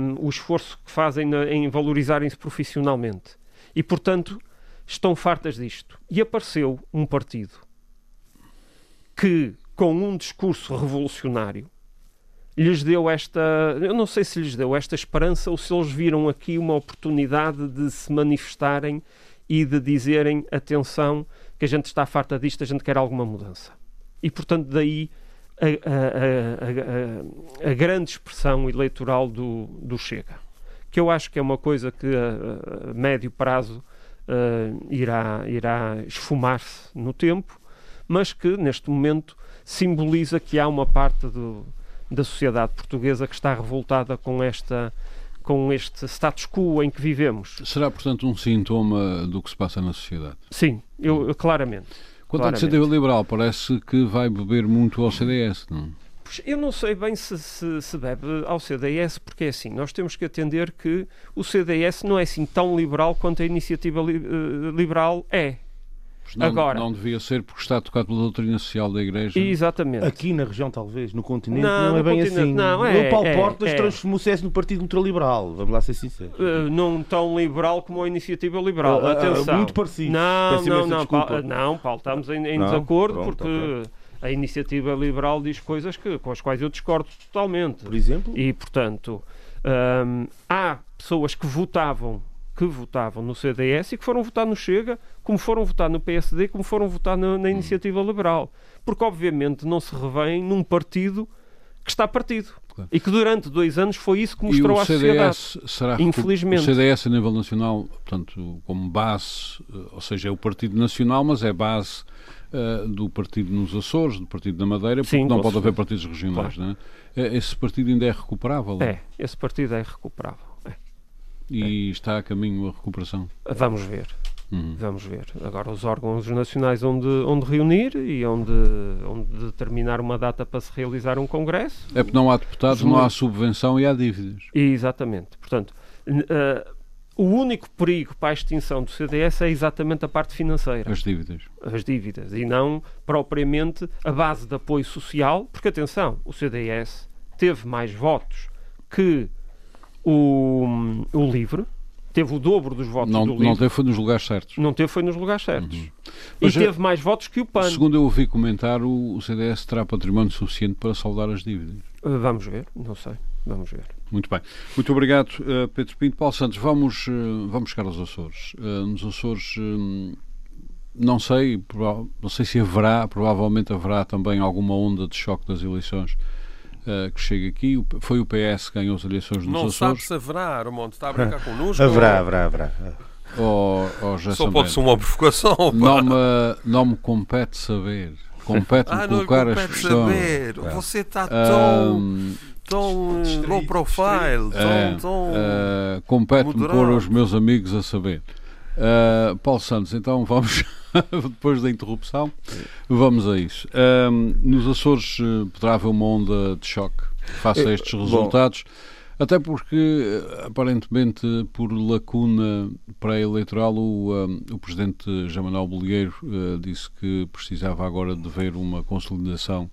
um, o esforço que fazem na, em valorizarem-se profissionalmente. E, portanto, estão fartas disto. E apareceu um partido que, com um discurso revolucionário, lhes deu esta. Eu não sei se lhes deu esta esperança ou se eles viram aqui uma oportunidade de se manifestarem e de dizerem: atenção, que a gente está farta disto, a gente quer alguma mudança. E, portanto, daí a, a, a, a grande expressão eleitoral do, do Chega, que eu acho que é uma coisa que a, médio prazo uh, irá, irá esfumar-se no tempo, mas que neste momento simboliza que há uma parte do, da sociedade portuguesa que está revoltada com esta com este status quo em que vivemos.
Será, portanto, um sintoma do que se passa na sociedade?
Sim, eu, eu claramente.
Quanto à iniciativa liberal, parece que vai beber muito ao CDS, não?
Eu não sei bem se, se, se, bebe ao CDS, porque é assim, nós temos que atender que o CDS não é assim tão liberal quanto a iniciativa li, uh, liberal é.
Não, Agora, não devia ser porque está tocado pela doutrina social da Igreja.
Exatamente.
Aqui na região, talvez, no continente, não, não é bem assim. Não, é, o Paulo é, Portas é. transformou-se no Partido Ultraliberal, vamos lá ser sinceros.
Uh, não tão liberal como a Iniciativa Liberal, uh,
atenção. Uh, muito parecido.
Não, não, não, Paulo, não, Paulo, estamos em, em não, desacordo pronto, porque... Okay. A iniciativa liberal diz coisas que, com as quais eu discordo totalmente.
Por exemplo?
E, portanto, um, há pessoas que votavam que votavam no CDS e que foram votar no Chega, como foram votar no PSD, como foram votar na, na Iniciativa Liberal. Porque, obviamente, não se revêem num partido que está partido. Claro. E que durante dois anos foi isso que mostrou à sociedade.
Será
Infelizmente.
O CDS a nível nacional, portanto, como base, eh, ou seja, é o Partido Nacional, mas é base uh, do partido nos Açores, do partido da Madeira, porque Sim, não pode haver partidos regionais. Claro. Não é? Esse partido ainda é recuperável?
É, esse partido é recuperável.
E está a caminho a recuperação?
Vamos ver. Uhum. Vamos ver. Agora, os órgãos nacionais onde, onde reunir e onde, onde determinar uma data para se realizar um congresso.
É porque não há deputados, não há subvenção e há dívidas.
Exatamente. Portanto, uh, o único perigo para a extinção do CDS é exatamente a parte financeira.
As dívidas.
As dívidas. E não propriamente a base de apoio social, porque atenção, o CDS teve mais votos que o, o LIVRE, teve o dobro dos votos
não,
do LIVRE.
Não teve foi nos lugares certos.
Não teve foi nos lugares certos. Uhum. E Mas, teve mais votos que o PAN.
Segundo eu ouvi comentar, o, o CDS terá património suficiente para saldar as dívidas.
Uh, vamos ver, não sei. Vamos ver.
Muito bem. Muito obrigado, uh, Pedro Pinto. Paulo Santos, vamos, uh, vamos chegar aos Açores. nos Açores, não sei, não sei se haverá, provavelmente haverá também alguma onda de choque das eleições uh, que chega aqui. Foi o PS que ganhou as eleições nos
Não
Açores.
sabe se haverá, Armando. Está a brincar connosco?
haverá, haverá, haverá.
Oh, oh,
Só pode ser uma provocação.
Não me, não me compete saber. Compete-me ah, colocar compete as questões. saber.
Você está tão... Um, tão low profile, tão, é, tão
uh, compete-me pôr os meus amigos a saber. Uh, Paulo Santos, então vamos, depois da interrupção, vamos a isso. Uh, nos Açores uh, poderá haver uma onda de choque face a estes resultados, Bom. até porque, aparentemente, por lacuna pré-eleitoral, o, o Presidente Jamal Manuel Bolieiro disse que precisava agora de ver uma consolidação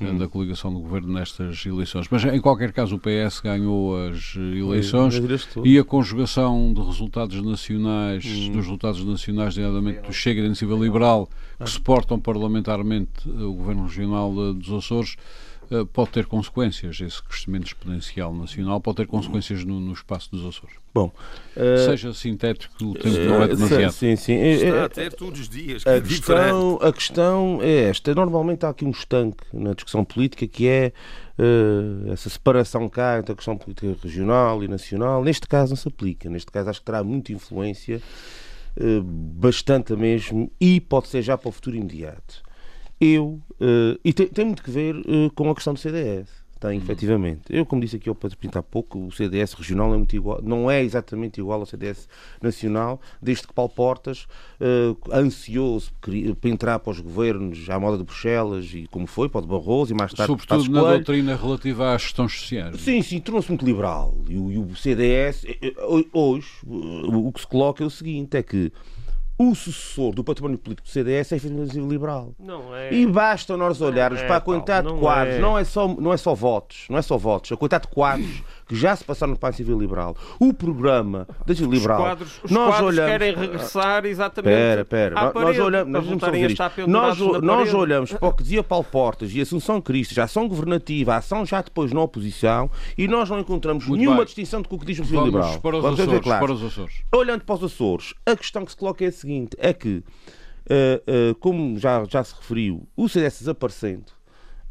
hum. da coligação do governo nestas eleições. Mas, em qualquer caso, o PS ganhou as eleições e a conjugação de resultados nacionais, hum. dos resultados nacionais, nomeadamente do Chega da Iniciativa Liberal, que ah. suportam parlamentarmente o governo regional dos Açores, eh, pode ter consequências, esse crescimento exponencial nacional pode ter consequências no, no espaço dos Açores.
Bom,
uh, seja sintético, o tempo uh, não é demasiado.
Sim, sim.
Está a ter todos os dias.
A questão, a questão é esta. Normalmente há aqui um estanque na discussão política que é uh, essa separação cá entre a questão política regional e nacional. Neste caso não se aplica. Neste caso acho que terá muita influência, bastante mesmo, e pode ser já para o futuro imediato eu. Uh, e tem, tem, muito que ver uh, com a questão do CDS. tem efetivamente. Eu, como disse aqui ao Pedro Pinto há pouco, o CDS regional é muito igual, não é exatamente igual ao CDS nacional, desde que Paulo Portas, uh, ansioso para entrar para os governos à moda de Bruxelas e como foi, para o de Barroso e mais tarde
Sobretudo na doutrina relativa às questões sociais.
Sim, sim, tornou-se muito liberal. E o, e o CDS, eh, eh, hoje, o que se coloca é o seguinte, é que o sucessor do património político do CDS é efetivamente liberal.
Não é.
E basta nós olharmos é, para a quantidade de quadros, é. não, é só, não é só votos, não é só votos, a quantidade de quadros que já se passaram no Pai Civil Liberal, o programa da Civil Liberal.
Os quadros, os nós quadros olhamos... querem regressar exatamente.
Pera, pera. Nós olhamos, nós, nós, nós olhamos para o que dizia Paulo Portas e Assunção Cristas, a ação governativa, a ação já depois na oposição, e nós não encontramos Muito nenhuma bem. distinção com o que diz o Civil Liberal.
Para os, Vamos Açores, claro. para os Açores.
Olhando para os Açores, a questão que se coloca é a seguinte: é que, uh, uh, como já, já se referiu, o CDS desaparecendo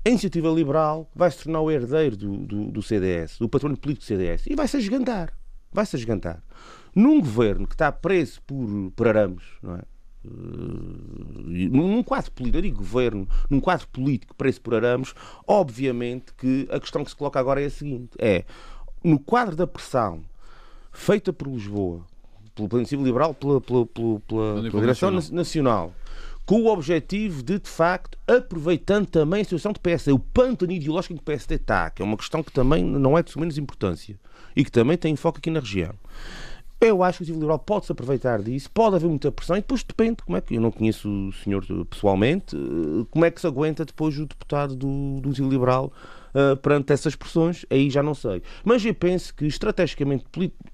a iniciativa liberal vai se tornar o herdeiro do, do, do CDS, do património político do CDS, e vai-se agigantar. Vai-se agigantar. Num governo que está preso por, por arames, não é? Uh, num quadro político, digo governo, num quadro político preso por arames, obviamente que a questão que se coloca agora é a seguinte: é no quadro da pressão feita por Lisboa, pelo Plano Civil Liberal, pela, pela, pela, pela, pela Direção Nacional, com o objetivo de, de facto, aproveitando também a situação do PSD, o pântano ideológico que o PSD está, que é uma questão que também não é de menos importância e que também tem foco aqui na região. Eu acho que o Partido Liberal pode se aproveitar disso, pode haver muita pressão e depois depende como é que eu não conheço o senhor pessoalmente, como é que se aguenta depois o deputado do, do Liberal uh, perante essas pressões, aí já não sei. Mas eu penso que, estrategicamente,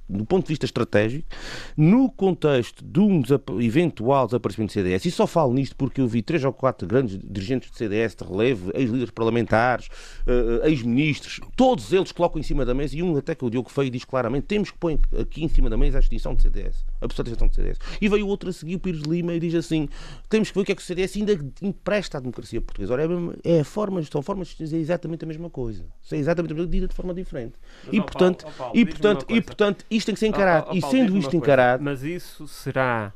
do ponto de vista estratégico, no contexto de um eventual desaparecimento do CDS, e só falo nisto porque eu vi três ou quatro grandes dirigentes do CDS de relevo, ex-líderes parlamentares, uh, ex-ministros, todos eles colocam em cima da mesa, e um até que o Diogo Feio diz claramente, temos que pôr aqui em cima da mesa a extinção do CDS, a extinção do CDS. E veio outro a seguir, o Pires Lima, e diz assim, temos que ver o que é que o CDS ainda empresta à democracia portuguesa. Ora, é, é a forma, são formas de dizer exatamente a mesma coisa. Isso é exatamente a mesma coisa, de forma diferente. Mas, e, portanto, Paulo, Paulo, e, portanto, e, portanto, isto tem que ser encarado. Oh, oh, e sendo isto encarado.
Mas isso será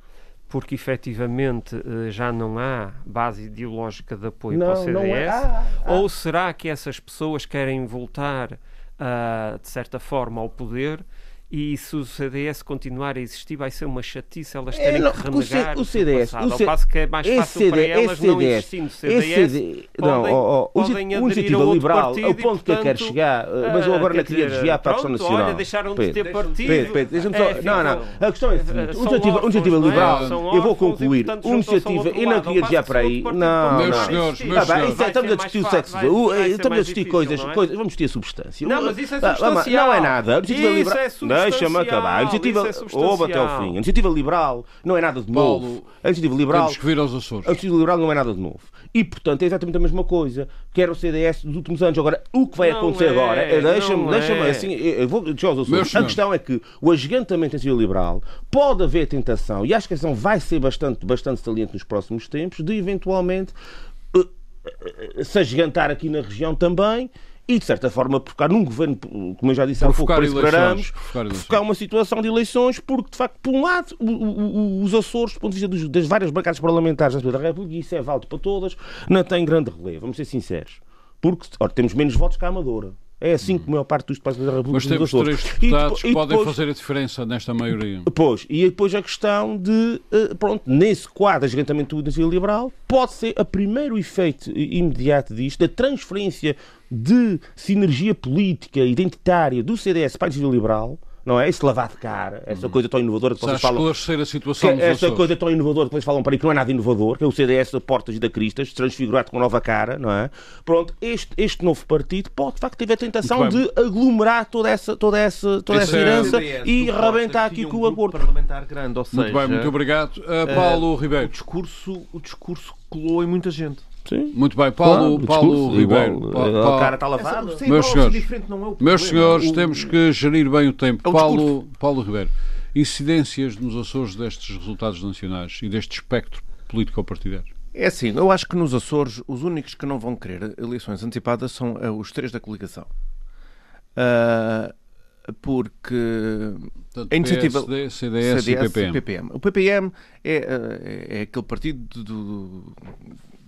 porque efetivamente eh, já não há base ideológica de apoio não, para o CDS? É. Ah, ah. Ou será que essas pessoas querem voltar, uh, de certa forma, ao poder e se o CDS continuar a existir vai ser uma chatice elas é, terem é, não, que renegar o, C, o CDS, o C, ao passo que é mais fácil CD, para elas não existindo CDS CD, não, podem, oh, oh, podem o iniciativa liberal
ao ponto que eu quero chegar mas eu agora não queria desviar para a questão nacional.
olha, deixaram de ter partido
Pedro, Pedro, só, é, não, não, a questão é a seguinte iniciativa, iniciativa é? liberal eu vou concluir iniciativa eu não queria desviar para aí. Não,
meus senhores, meus senhores.
Estamos a discutir o sexo. estamos a discutir coisas vamos discutir a substância.
Não, mas isso é substancial
não é nada deixa-me acabar a iniciativa, é houve até ao fim. A iniciativa liberal não é nada de Paulo, novo. A iniciativa liberal.
Temos que vir aos Açores.
A iniciativa liberal não é nada de novo. E, portanto, é exatamente a mesma coisa que era o CDS dos últimos anos. Agora, o que vai não acontecer é, agora, é, deixa-me, deixa-me, é. assim, eu vou deixar aos Açores. A questão é que o agigantamento da iniciativa liberal pode haver tentação, e acho que a questão vai ser bastante, bastante saliente nos próximos tempos, de eventualmente uh, uh, se agigantar aqui na região também e, de certa forma, provocar num governo, como eu já disse há pouco, para eleições, provocar uma situação de eleições, porque, de facto, por um lado, o, o, os Açores, do ponto de vista das várias bancadas parlamentares da República, isso é válido para todas, não tem grande relevo, vamos ser sinceros. Porque ora, temos menos votos que a Amadora. É assim que a maior parte dos deputados da República
Mas temos três deputados que podem depois, fazer a diferença nesta maioria.
Pois, e depois a questão de, eh, pronto, nesse quadro de agigantamento do liberal, pode ser o primeiro efeito imediato disto, da transferência de sinergia política identitária do CDS para a liberal, não é? Esse lavar de cara, essa hum. coisa tão inovadora que vocês falam.
esclarecer a situação
que, Essa coisa tão inovadora que vocês falam para aí, que não é nada inovador, que é o CDS da Portas e da Cristas, transfigurado com nova cara, não é? Pronto, este, este novo partido pode, de facto, ter a tentação de aglomerar toda essa, toda essa, toda essa é herança é e arrebentar aqui com o acordo.
parlamentar grande, ou seja,
muito bem, muito obrigado. Uh, Paulo uh, Ribeiro.
O discurso, o discurso colou em muita gente.
Sim. Muito bem, Paulo, claro, Paulo Ribeiro.
Paulo, o cara está lavado.
É meus senhores, é meus senhores o... temos que gerir bem o tempo. É o Paulo, Paulo Ribeiro, incidências nos Açores destes resultados nacionais e deste espectro político-partidário?
É assim, eu acho que nos Açores os únicos que não vão querer eleições antecipadas são uh, os três da coligação. Uh, porque
Portanto, a iniciativa PSD, CDS, CDS e PPM.
PPM. O PPM é, é, é aquele partido do,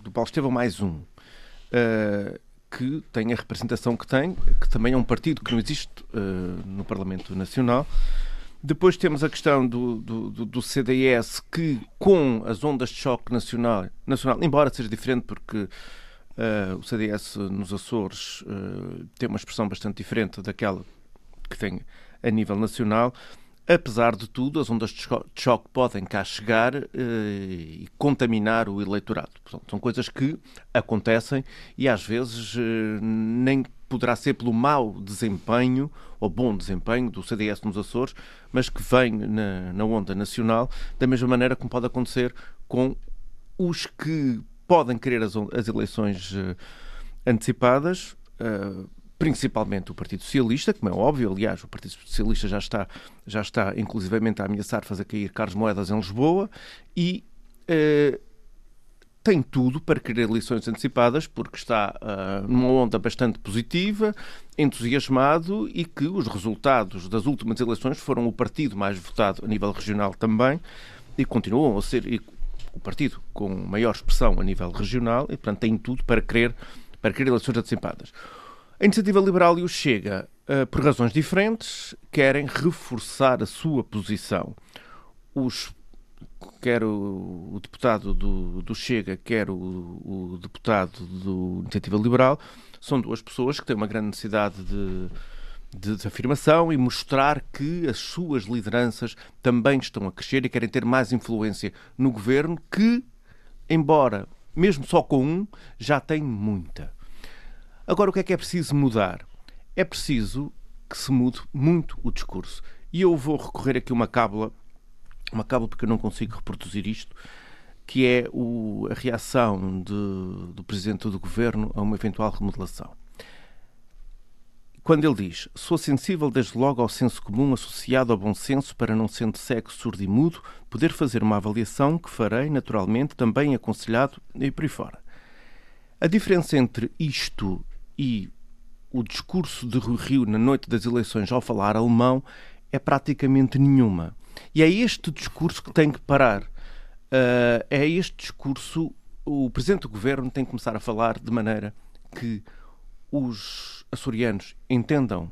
do Paulo Estevão mais um, uh, que tem a representação que tem, que também é um partido que não existe uh, no Parlamento Nacional. Depois temos a questão do, do, do, CDS, que com as ondas de choque nacional, nacional embora seja diferente porque uh, o CDS nos Açores tem uma expressão bastante diferente daquela que tem a nível nacional, apesar de tudo, as ondas de choque podem cá chegar uh, e contaminar o eleitorado. Portanto, são coisas que acontecem e às vezes uh, nem poderá ser pelo mau desempenho ou bom desempenho do CDS nos Açores, mas que vem na, na onda nacional, da mesma maneira como pode acontecer com os que podem querer as, as eleições uh, antecipadas principalmente o Partido Socialista, como é óbvio, aliás, o Partido Socialista já está, já está inclusivamente a ameaçar fazer cair Carlos Moedas em Lisboa e eh, tem tudo para querer eleições antecipadas, porque está uh, numa onda bastante positiva, entusiasmado e que os resultados das últimas eleições foram o partido mais votado a nível regional também e continuam a ser o partido com maior expressão a nível regional e, portanto, tem tudo para querer, para querer eleições antecipadas. A Iniciativa Liberal e o Chega, uh, por razões diferentes, querem reforçar a sua posição. Os, quer o, o deputado do, do, Chega, quer o, o deputado do Iniciativa Liberal, são duas pessoas que têm uma grande necessidade de, de, de, afirmação e mostrar que as suas lideranças também estão a crescer e querem ter mais influência no governo, que, embora mesmo só com um, já tem muita. Agora, o que é que é preciso mudar? É preciso que se mude muito o discurso. E eu vou recorrer aqui uma cábula, uma cábula porque eu não consigo reproduzir isto, que é o, a reação de, do Presidente do Governo a uma eventual remodelação. Quando ele diz: Sou sensível desde logo ao senso comum associado ao bom senso para, não sendo cego, surdo e mudo, poder fazer uma avaliação que farei, naturalmente, também aconselhado e por aí fora. A diferença entre isto e o discurso de Rui Rio na noite das eleições ao falar alemão é praticamente nenhuma. E é este discurso que tem que parar. Uh, é este discurso. O Presidente do Governo tem que começar a falar de maneira que os açorianos entendam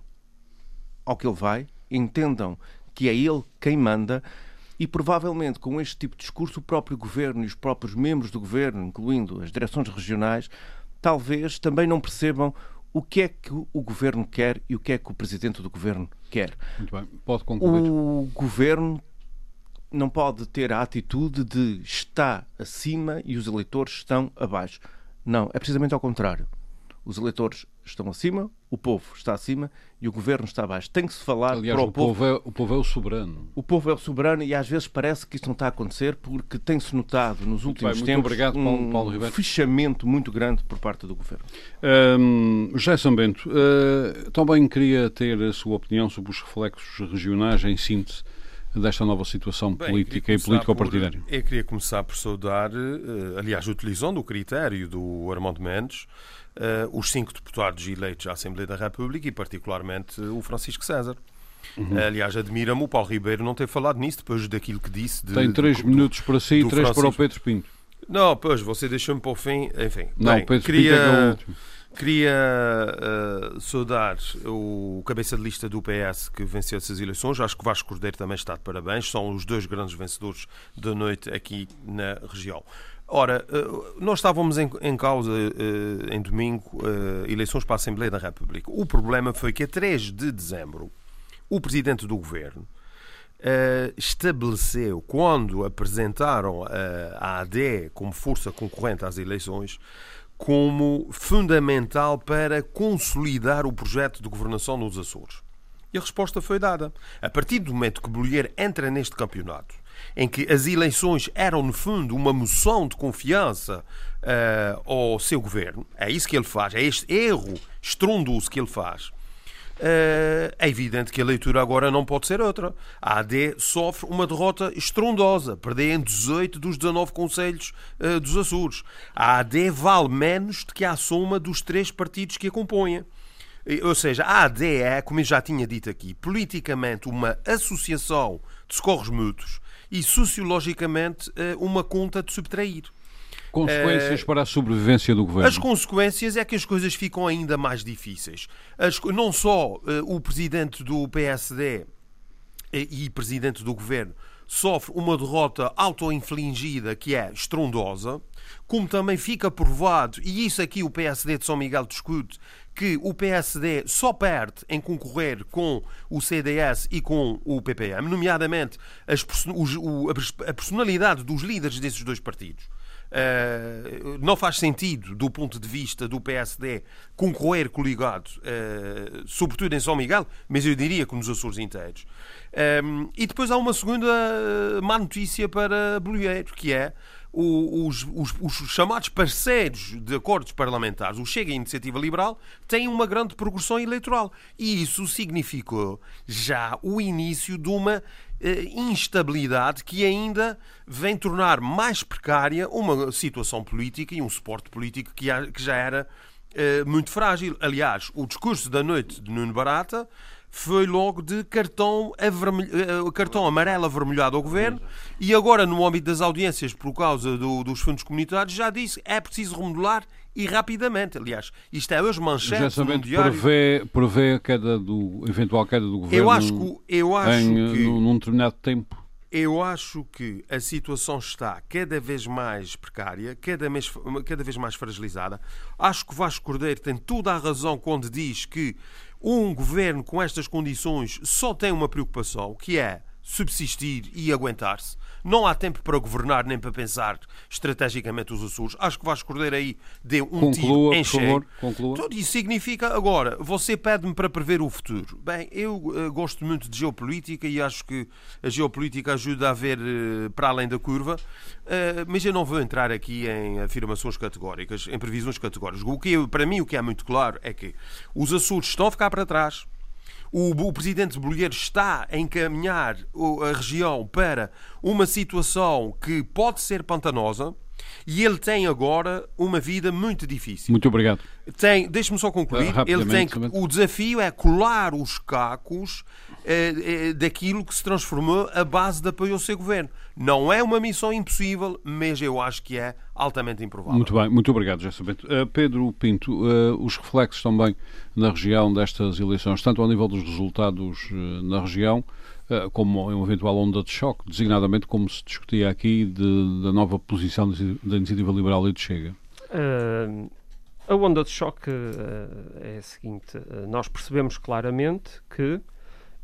ao que ele vai, entendam que é ele quem manda e provavelmente com este tipo de discurso o próprio governo e os próprios membros do governo, incluindo as direções regionais, talvez também não percebam o que é que o governo quer e o que é que o presidente do governo quer.
Muito bem, pode concluir.
O governo não pode ter a atitude de está acima e os eleitores estão abaixo. Não, é precisamente ao contrário. Os eleitores estão acima, o povo está acima e o governo está abaixo. Tem que se falar
Aliás,
para o,
o povo. povo é, o povo é o soberano.
O povo é o soberano e às vezes parece que isto não está a acontecer porque tem-se notado nos últimos
bem,
tempos
obrigado,
um
Paulo,
fechamento muito grande por parte do governo.
Um, José Sambento, uh, também queria ter a sua opinião sobre os reflexos regionais em síntese desta nova situação Bem, política e político-partidária?
Eu queria começar por saudar, uh, aliás, utilizando o critério do Armando Mendes, uh, os cinco deputados eleitos à Assembleia da República e, particularmente, o Francisco César. Uhum. Aliás, admira-me o Paulo Ribeiro não ter falado nisso depois daquilo que disse. De,
Tem três minutos para si e três Francisco. para o Pedro Pinto.
Não, pois, você deixou-me para o fim. Enfim,
não,
bem,
Pedro
queria,
Pinto é, é o último.
Queria uh, saudar o cabeça de lista do PS que venceu essas eleições. Acho que Vasco Cordeiro também está de parabéns. São os dois grandes vencedores da noite aqui na região. Ora, eh, nós estávamos em, causa eh, em domingo eleições para a Assembleia da República. O problema foi que a 3 de dezembro o presidente do governo estabeleceu, quando apresentaram a AD como força concorrente às eleições, como fundamental para consolidar o projeto de governação nos Açores. E a resposta foi dada. A partir do momento que Bolheiro entra neste campeonato, em que as eleições eram, no fundo, uma moção de confiança uh, ao seu governo. É isso que ele faz, é este erro estrondoso que ele faz. Uh, é evidente que a leitura agora não pode ser outra. A AD sofre uma derrota estrondosa, perder em 18 dos 19 conselhos uh, dos Açores. A AD vale menos do que a soma dos três partidos que a compõem. Ou seja, a AD é, como eu já tinha dito aqui, politicamente uma associação de socorros mútuos e sociologicamente eh, uma conta de subtrair.
Consequências uh, para a sobrevivência do governo?
As consequências é que as coisas ficam ainda mais difíceis. As, não só uh, o presidente do PSD e, e presidente do governo sofre uma derrota auto-infligida que é estrondosa, como também fica provado, e isso aqui o PSD de São Miguel discute, que o PSD só perde em concorrer com o CDS e com o PPM, nomeadamente as, o, a personalidade dos líderes desses dois partidos. Uh, não faz sentido, do ponto de vista do PSD, concorrer coligado, uh, sobretudo em São Miguel, mas eu diria que nos Açores inteiros. Um, e depois há uma segunda eh, má notícia para Bolheiro, que é os, os, os, chamados parceiros de acordos parlamentares, o Chega e a Iniciativa Liberal, têm uma grande progressão eleitoral. E isso significou já o início de uma eh, instabilidade que ainda vem tornar mais precária uma situação política e um suporte político que, já era eh, muito frágil. Aliás, o discurso da noite de Nuno Barata foi logo de cartão, avermelho, cartão amarelo avermelhado ao governo e agora, no âmbito das audiências, por causa do, dos fundos comunitários, já disse é preciso remodelar e rapidamente. Aliás, isto é hoje manchete
no diário. Prevê, prevê a queda do, eventual queda do governo
eu acho que, eu acho
em,
que,
num determinado tempo.
Eu acho que a situação está cada vez mais precária, cada vez, cada vez mais fragilizada. Acho que Vasco Cordeiro tem toda a razão quando diz que um governo com estas condições só tem uma preocupação, que é subsistir e aguentar-se. Não há tempo para governar nem para pensar estrategicamente os Açores. Acho que Vasco Cordeiro aí deu um conclua, tiro em cheio. Tudo isso significa, agora, você pede-me para prever o futuro. Bem, eu uh, gosto muito de geopolítica e acho que a geopolítica ajuda a ver uh, para além da curva, uh, mas eu não vou entrar aqui em afirmações categóricas, em previsões categóricas. O que, para mim, o que é muito claro é que os Açores estão a ficar para trás, o, o presidente Bolheiro está a encaminhar a região para uma situação que pode ser pantanosa e ele tem agora uma vida muito difícil.
Muito obrigado.
Tem, deixe-me só concluir. Uh, ele tem que, o desafio é colar os cacos eh, eh, daquilo que se transformou a base de apoio ao seu governo. Não é uma missão impossível, mas eu acho que é altamente improvável.
Muito bem, muito obrigado, José Bento. Uh, Pedro Pinto, uh, os reflexos também na região destas eleições, tanto ao nível dos resultados uh, na região, como uma eventual onda de choque, designadamente como se discutia aqui de, da nova posição da Iniciativa Liberal e de Chega.
a onda de choque é a seguinte: nós percebemos claramente que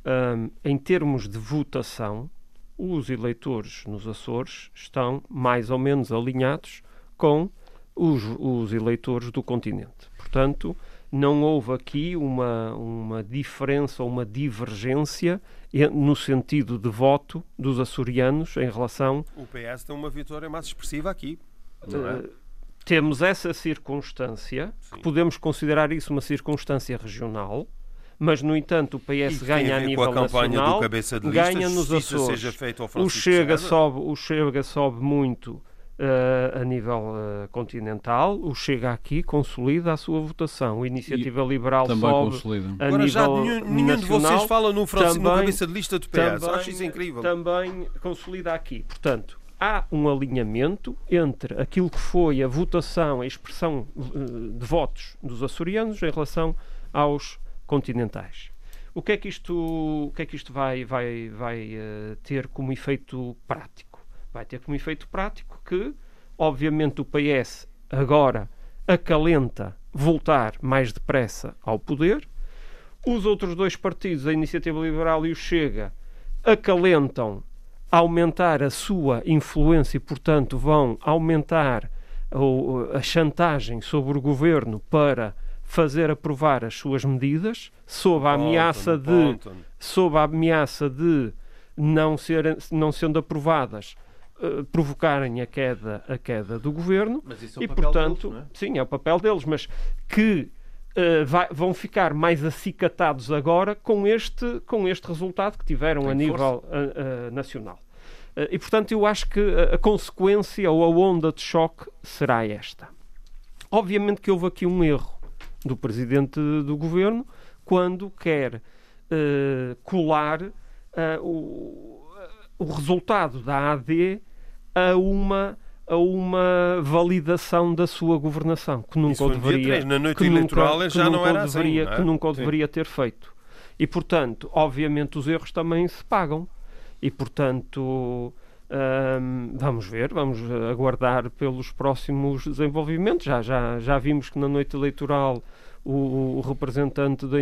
um, em termos de votação, os eleitores nos Açores estão mais ou menos alinhados com os, os eleitores do continente. Portanto, não houve aqui uma, uma diferença ou uma divergência no sentido de voto dos açorianos em relação.
O PS tem uma vitória mais expressiva aqui. É?
Temos essa circunstância, podemos considerar isso uma circunstância regional, mas no entanto o PS ganha a, a nível nacional, ganha nos Açores. o Chega sobe, o Chega sobe muito Uh, a nível uh, continental, o Chega aqui consolida a sua votação. A Iniciativa e Liberal sobe consolida. a Agora, nível já nenhum, nenhum nacional,
de vocês fala no, Francisco, também, no cabeça de lista do PS. Também, Acho isso incrível.
Também consolida aqui. Portanto, há um alinhamento entre aquilo que foi a votação, a expressão uh, de votos dos açorianos em relação aos continentais. O que é que isto, o que é que isto vai, vai, vai uh, ter como efeito prático? Vai ter como efeito prático que, obviamente, o PS agora acalenta voltar mais depressa ao poder. Os outros dois partidos, a Iniciativa Liberal e o Chega, acalentam aumentar a sua influência e, portanto, vão aumentar a chantagem sobre o governo para fazer aprovar as suas medidas sob a ameaça de sob a ameaça de não ser não sendo aprovadas uh, provocarem a queda a queda do governo.
É
e portanto deles, é? sim é o papel deles mas que uh, vai, vão ficar mais acicatados agora com este com este resultado que tiveram Tem a nível uh, nacional. E portanto eu acho que a consequência ou a onda de choque será esta. Obviamente que houve aqui um erro do presidente do governo quando quer uh, colar uh, o, o resultado da AD a uma a uma validação da sua governação, que nunca o deveria,
3, na noite
que
eleitoral
nunca,
já
que
não
nunca
era
deveria,
assim, não é?
que nunca o
Sim.
deveria ter feito. E, portanto, obviamente os erros também se pagam. E, portanto, hum, vamos ver, vamos aguardar pelos próximos desenvolvimentos. Já, já, já vimos que na noite eleitoral o, o representante da,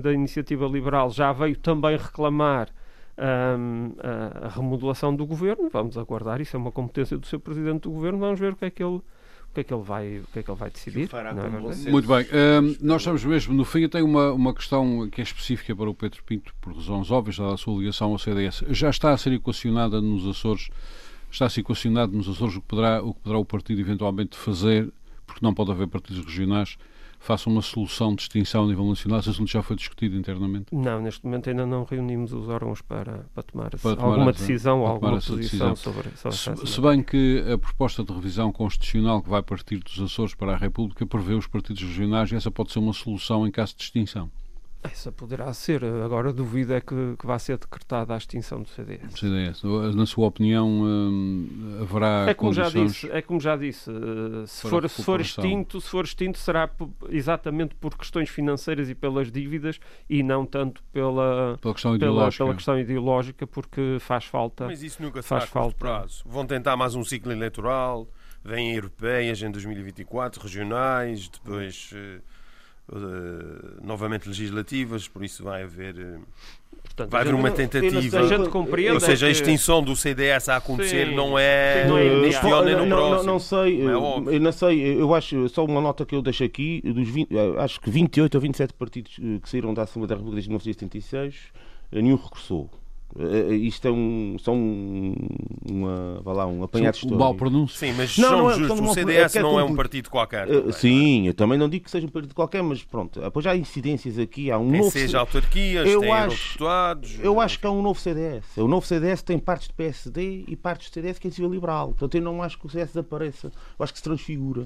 da Iniciativa Liberal já veio também reclamar hum, a, a remodelação do governo. Vamos aguardar, isso é uma competência do seu presidente do governo. Vamos ver o que é que ele, que é que ele, vai, o que é que ele vai decidir.
fará
não é.
Muito bem, hum, nós estamos mesmo no fim. Eu tenho uma, uma questão que é específica para o Pedro Pinto, por razões óbvias, dada a sua ligação ao CDS. Já está a ser equacionada nos Açores, está a ser equacionado nos Açores o que poderá o, que poderá o partido eventualmente fazer, porque não pode haver partidos regionais, faça uma solução de extinção a nível nacional. Esse assunto já foi discutido internamente.
Não, neste momento ainda não reunimos os órgãos para, para tomar,
Para tomar
alguma
essa-
decisão ou alguma
essa
posição
decisão.
sobre, sobre
Se,
essa
se bem que a proposta de revisão constitucional que vai partir dos Açores para a República prevê os partidos regionais e essa pode ser uma solução em caso de extinção.
Essa poderá ser. Agora duvido é que, que vá ser decretada a extinção do CDS.
CDS. Na sua opinião, hum, haverá
É como já disse, é como já disse, eh, se for, se for extinto, se for extinto será exatamente por questões financeiras e pelas dívidas e não tanto pela,
Pela questão
pela,
ideológica.
pela questão ideológica, porque faz falta.
Mas isso nunca
Faz
a
falta.
prazo. Vão tentar mais um ciclo eleitoral, vêm europeias em 2024, regionais, depois eh, eh, novamente legislativas, por isso vai haver. eh,
Portanto,
vai haver uma
não-
tentativa.
A gente compreende
ou seja, a
que-
extinção do CDS a acontecer
Sim,
não é
não é
neste ano nem no
não, não,
próximo.
não sei,
Não é
eu- eu não sei, eu acho, só uma nota que eu deixo aqui, dos 20, eh, acho que 28 ou 27 partidos eh, que saíram da Assembleia da República desde 1976, eh, nenhum regressou. Eh, eh, Isto é um, um, uma, vá lá, um apanhado
o mau
histórico.
pronúncio.
Sim, mas
Não, não é
justos, o CDS
é é
não é um partido qualquer.
Eh,
também,
sim, eu também não digo que seja um partido qualquer, mas pronto, depois há incidências aqui, há um
Tem
novo...
seja autarquias,
Eu
tem
acho-
eurodeputados.
Eu acho que é um novo CDS. O novo CDS tem partes de PSD e partes de CDS que é civil liberal. Portanto, eu não acho que o CDS desapareça. Eu acho que se transfigura.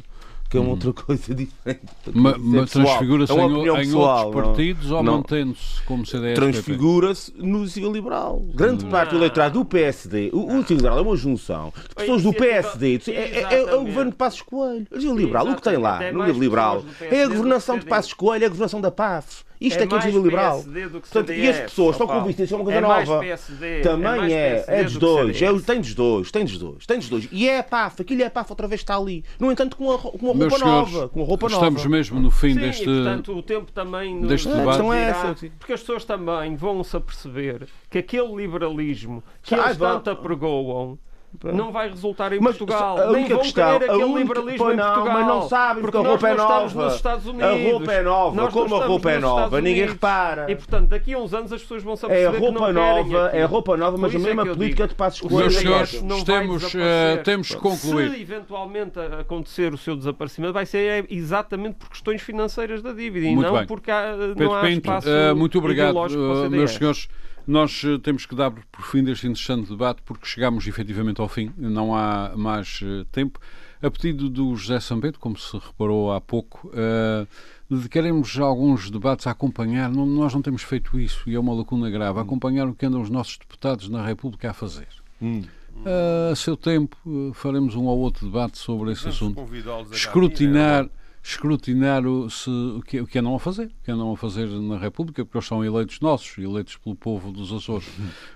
Que é uma outra coisa diferente. É
Mas
pessoal.
transfigura-se
É
em, em
pessoal,
outros
não-
partidos ou
não.
mantendo-se como CDS?
Transfigura-se no civil liberal. Grande parte do eleitorado do PSD. O, o civil liberal é uma junção de pessoas do
iniciativa-
PSD. É, é- é o governo de Passos Coelho. O liberal, o que tem lá.
É
no liberal é a governação de Passos Coelho, é a governação da PAF. Isto é, que é o
mais
civil liberal.
PSD do que
Portanto, e as pessoas estão convictas isso é uma coisa
É mais
nova.
PSD,
Também
mais
é,
PSD
é dos dois, é, tem dos dois, tem dos dois, tem dos dois. E é a PAF, aquilo é a PAF outra vez está ali. No entanto, com uma, com uma
Meus
roupa
senhores,
nova. Com uma roupa
estamos
nova.
mesmo no fim
Sim,
deste...
e, portanto, o tempo também nos
deste
nos
debate.
É essa,
porque as pessoas também vão se aperceber que aquele liberalismo que
Ah,
eles tanto apregoam não vai resultar em
Mas
Portugal.
a
Nem
única
vão
questão,
querer
a
aquele
única-
liberalismo em
não,
Portugal.
mas não sabem porque a
nós
roupa é
não
nova.
nos Estados Unidos.
A roupa é nova,
Nós não
como a roupa é nova, ninguém repara.
E portanto, daqui a uns anos as pessoas vão se
É
aperceber que
roupa
não querem
nova, é roupa nova, mas a
é
mesma
eu
política
digo,
de Passos.
Meus senhores,
não
temos, eh, temos que concluir.
Se eventualmente a- acontecer o seu desaparecimento, vai ser é, exatamente por questões financeiras da dívida e
Muito
não
bem.
porque há, não
Pedro
há
Pinto,
espaço
eh, muito obrigado,
ideológico para o
eh, meus senhores. Nós eh, temos que dar por fim deste interessante debate porque chegamos efetivamente ao fim, não há mais eh, tempo. A pedido do José Sambeto, como se reparou há pouco, eh, dedicaremos alguns debates a acompanhar. Não- nós não temos feito isso e é uma lacuna grave. Acompanhar o que andam os nossos deputados na República a fazer. Eh, a seu tempo, eh, faremos um ou outro debate sobre esse
Vamos
assunto escrutinar, escrutinar o, se, o, que, o que andam a fazer, o que andam a fazer na República, porque eles são eleitos nossos, eleitos pelo povo dos Açores.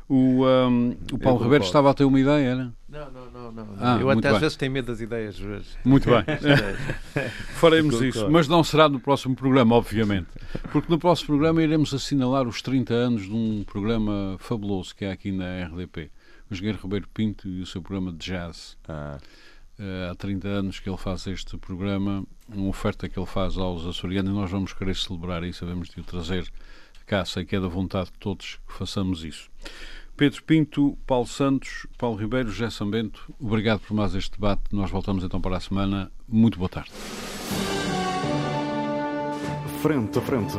O, um, o Paulo. Ribeiro estava a ter uma ideia, era?
Não, não, não, não.
Ah,
eu até às
bem.
vezes tenho medo das ideias. mas-
Muito bem. Faremos isso, mas não será no próximo programa, obviamente. Porque no próximo programa iremos assinalar os 30 anos de um programa fabuloso que há aqui na RDP. O Engenheiro Ribeiro Pinto e o seu programa de jazz.
Ah,
Eh, há 30 anos que ele faz este programa, uma oferta que ele faz aos açorianos e nós vamos querer celebrar isso, sabemos de o trazer cá, sei que é da vontade de todos que façamos isso. Pedro Pinto, Paulo Santos, Paulo Ribeiro, José Sambento, obrigado por mais este debate. Nós voltamos então para a semana. Muito boa tarde.
Frente a frente.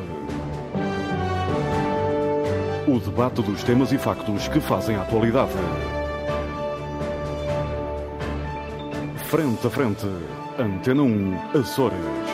O debate dos temas e factos que fazem a atualidade. Frente a frente. Antena 1, Açores.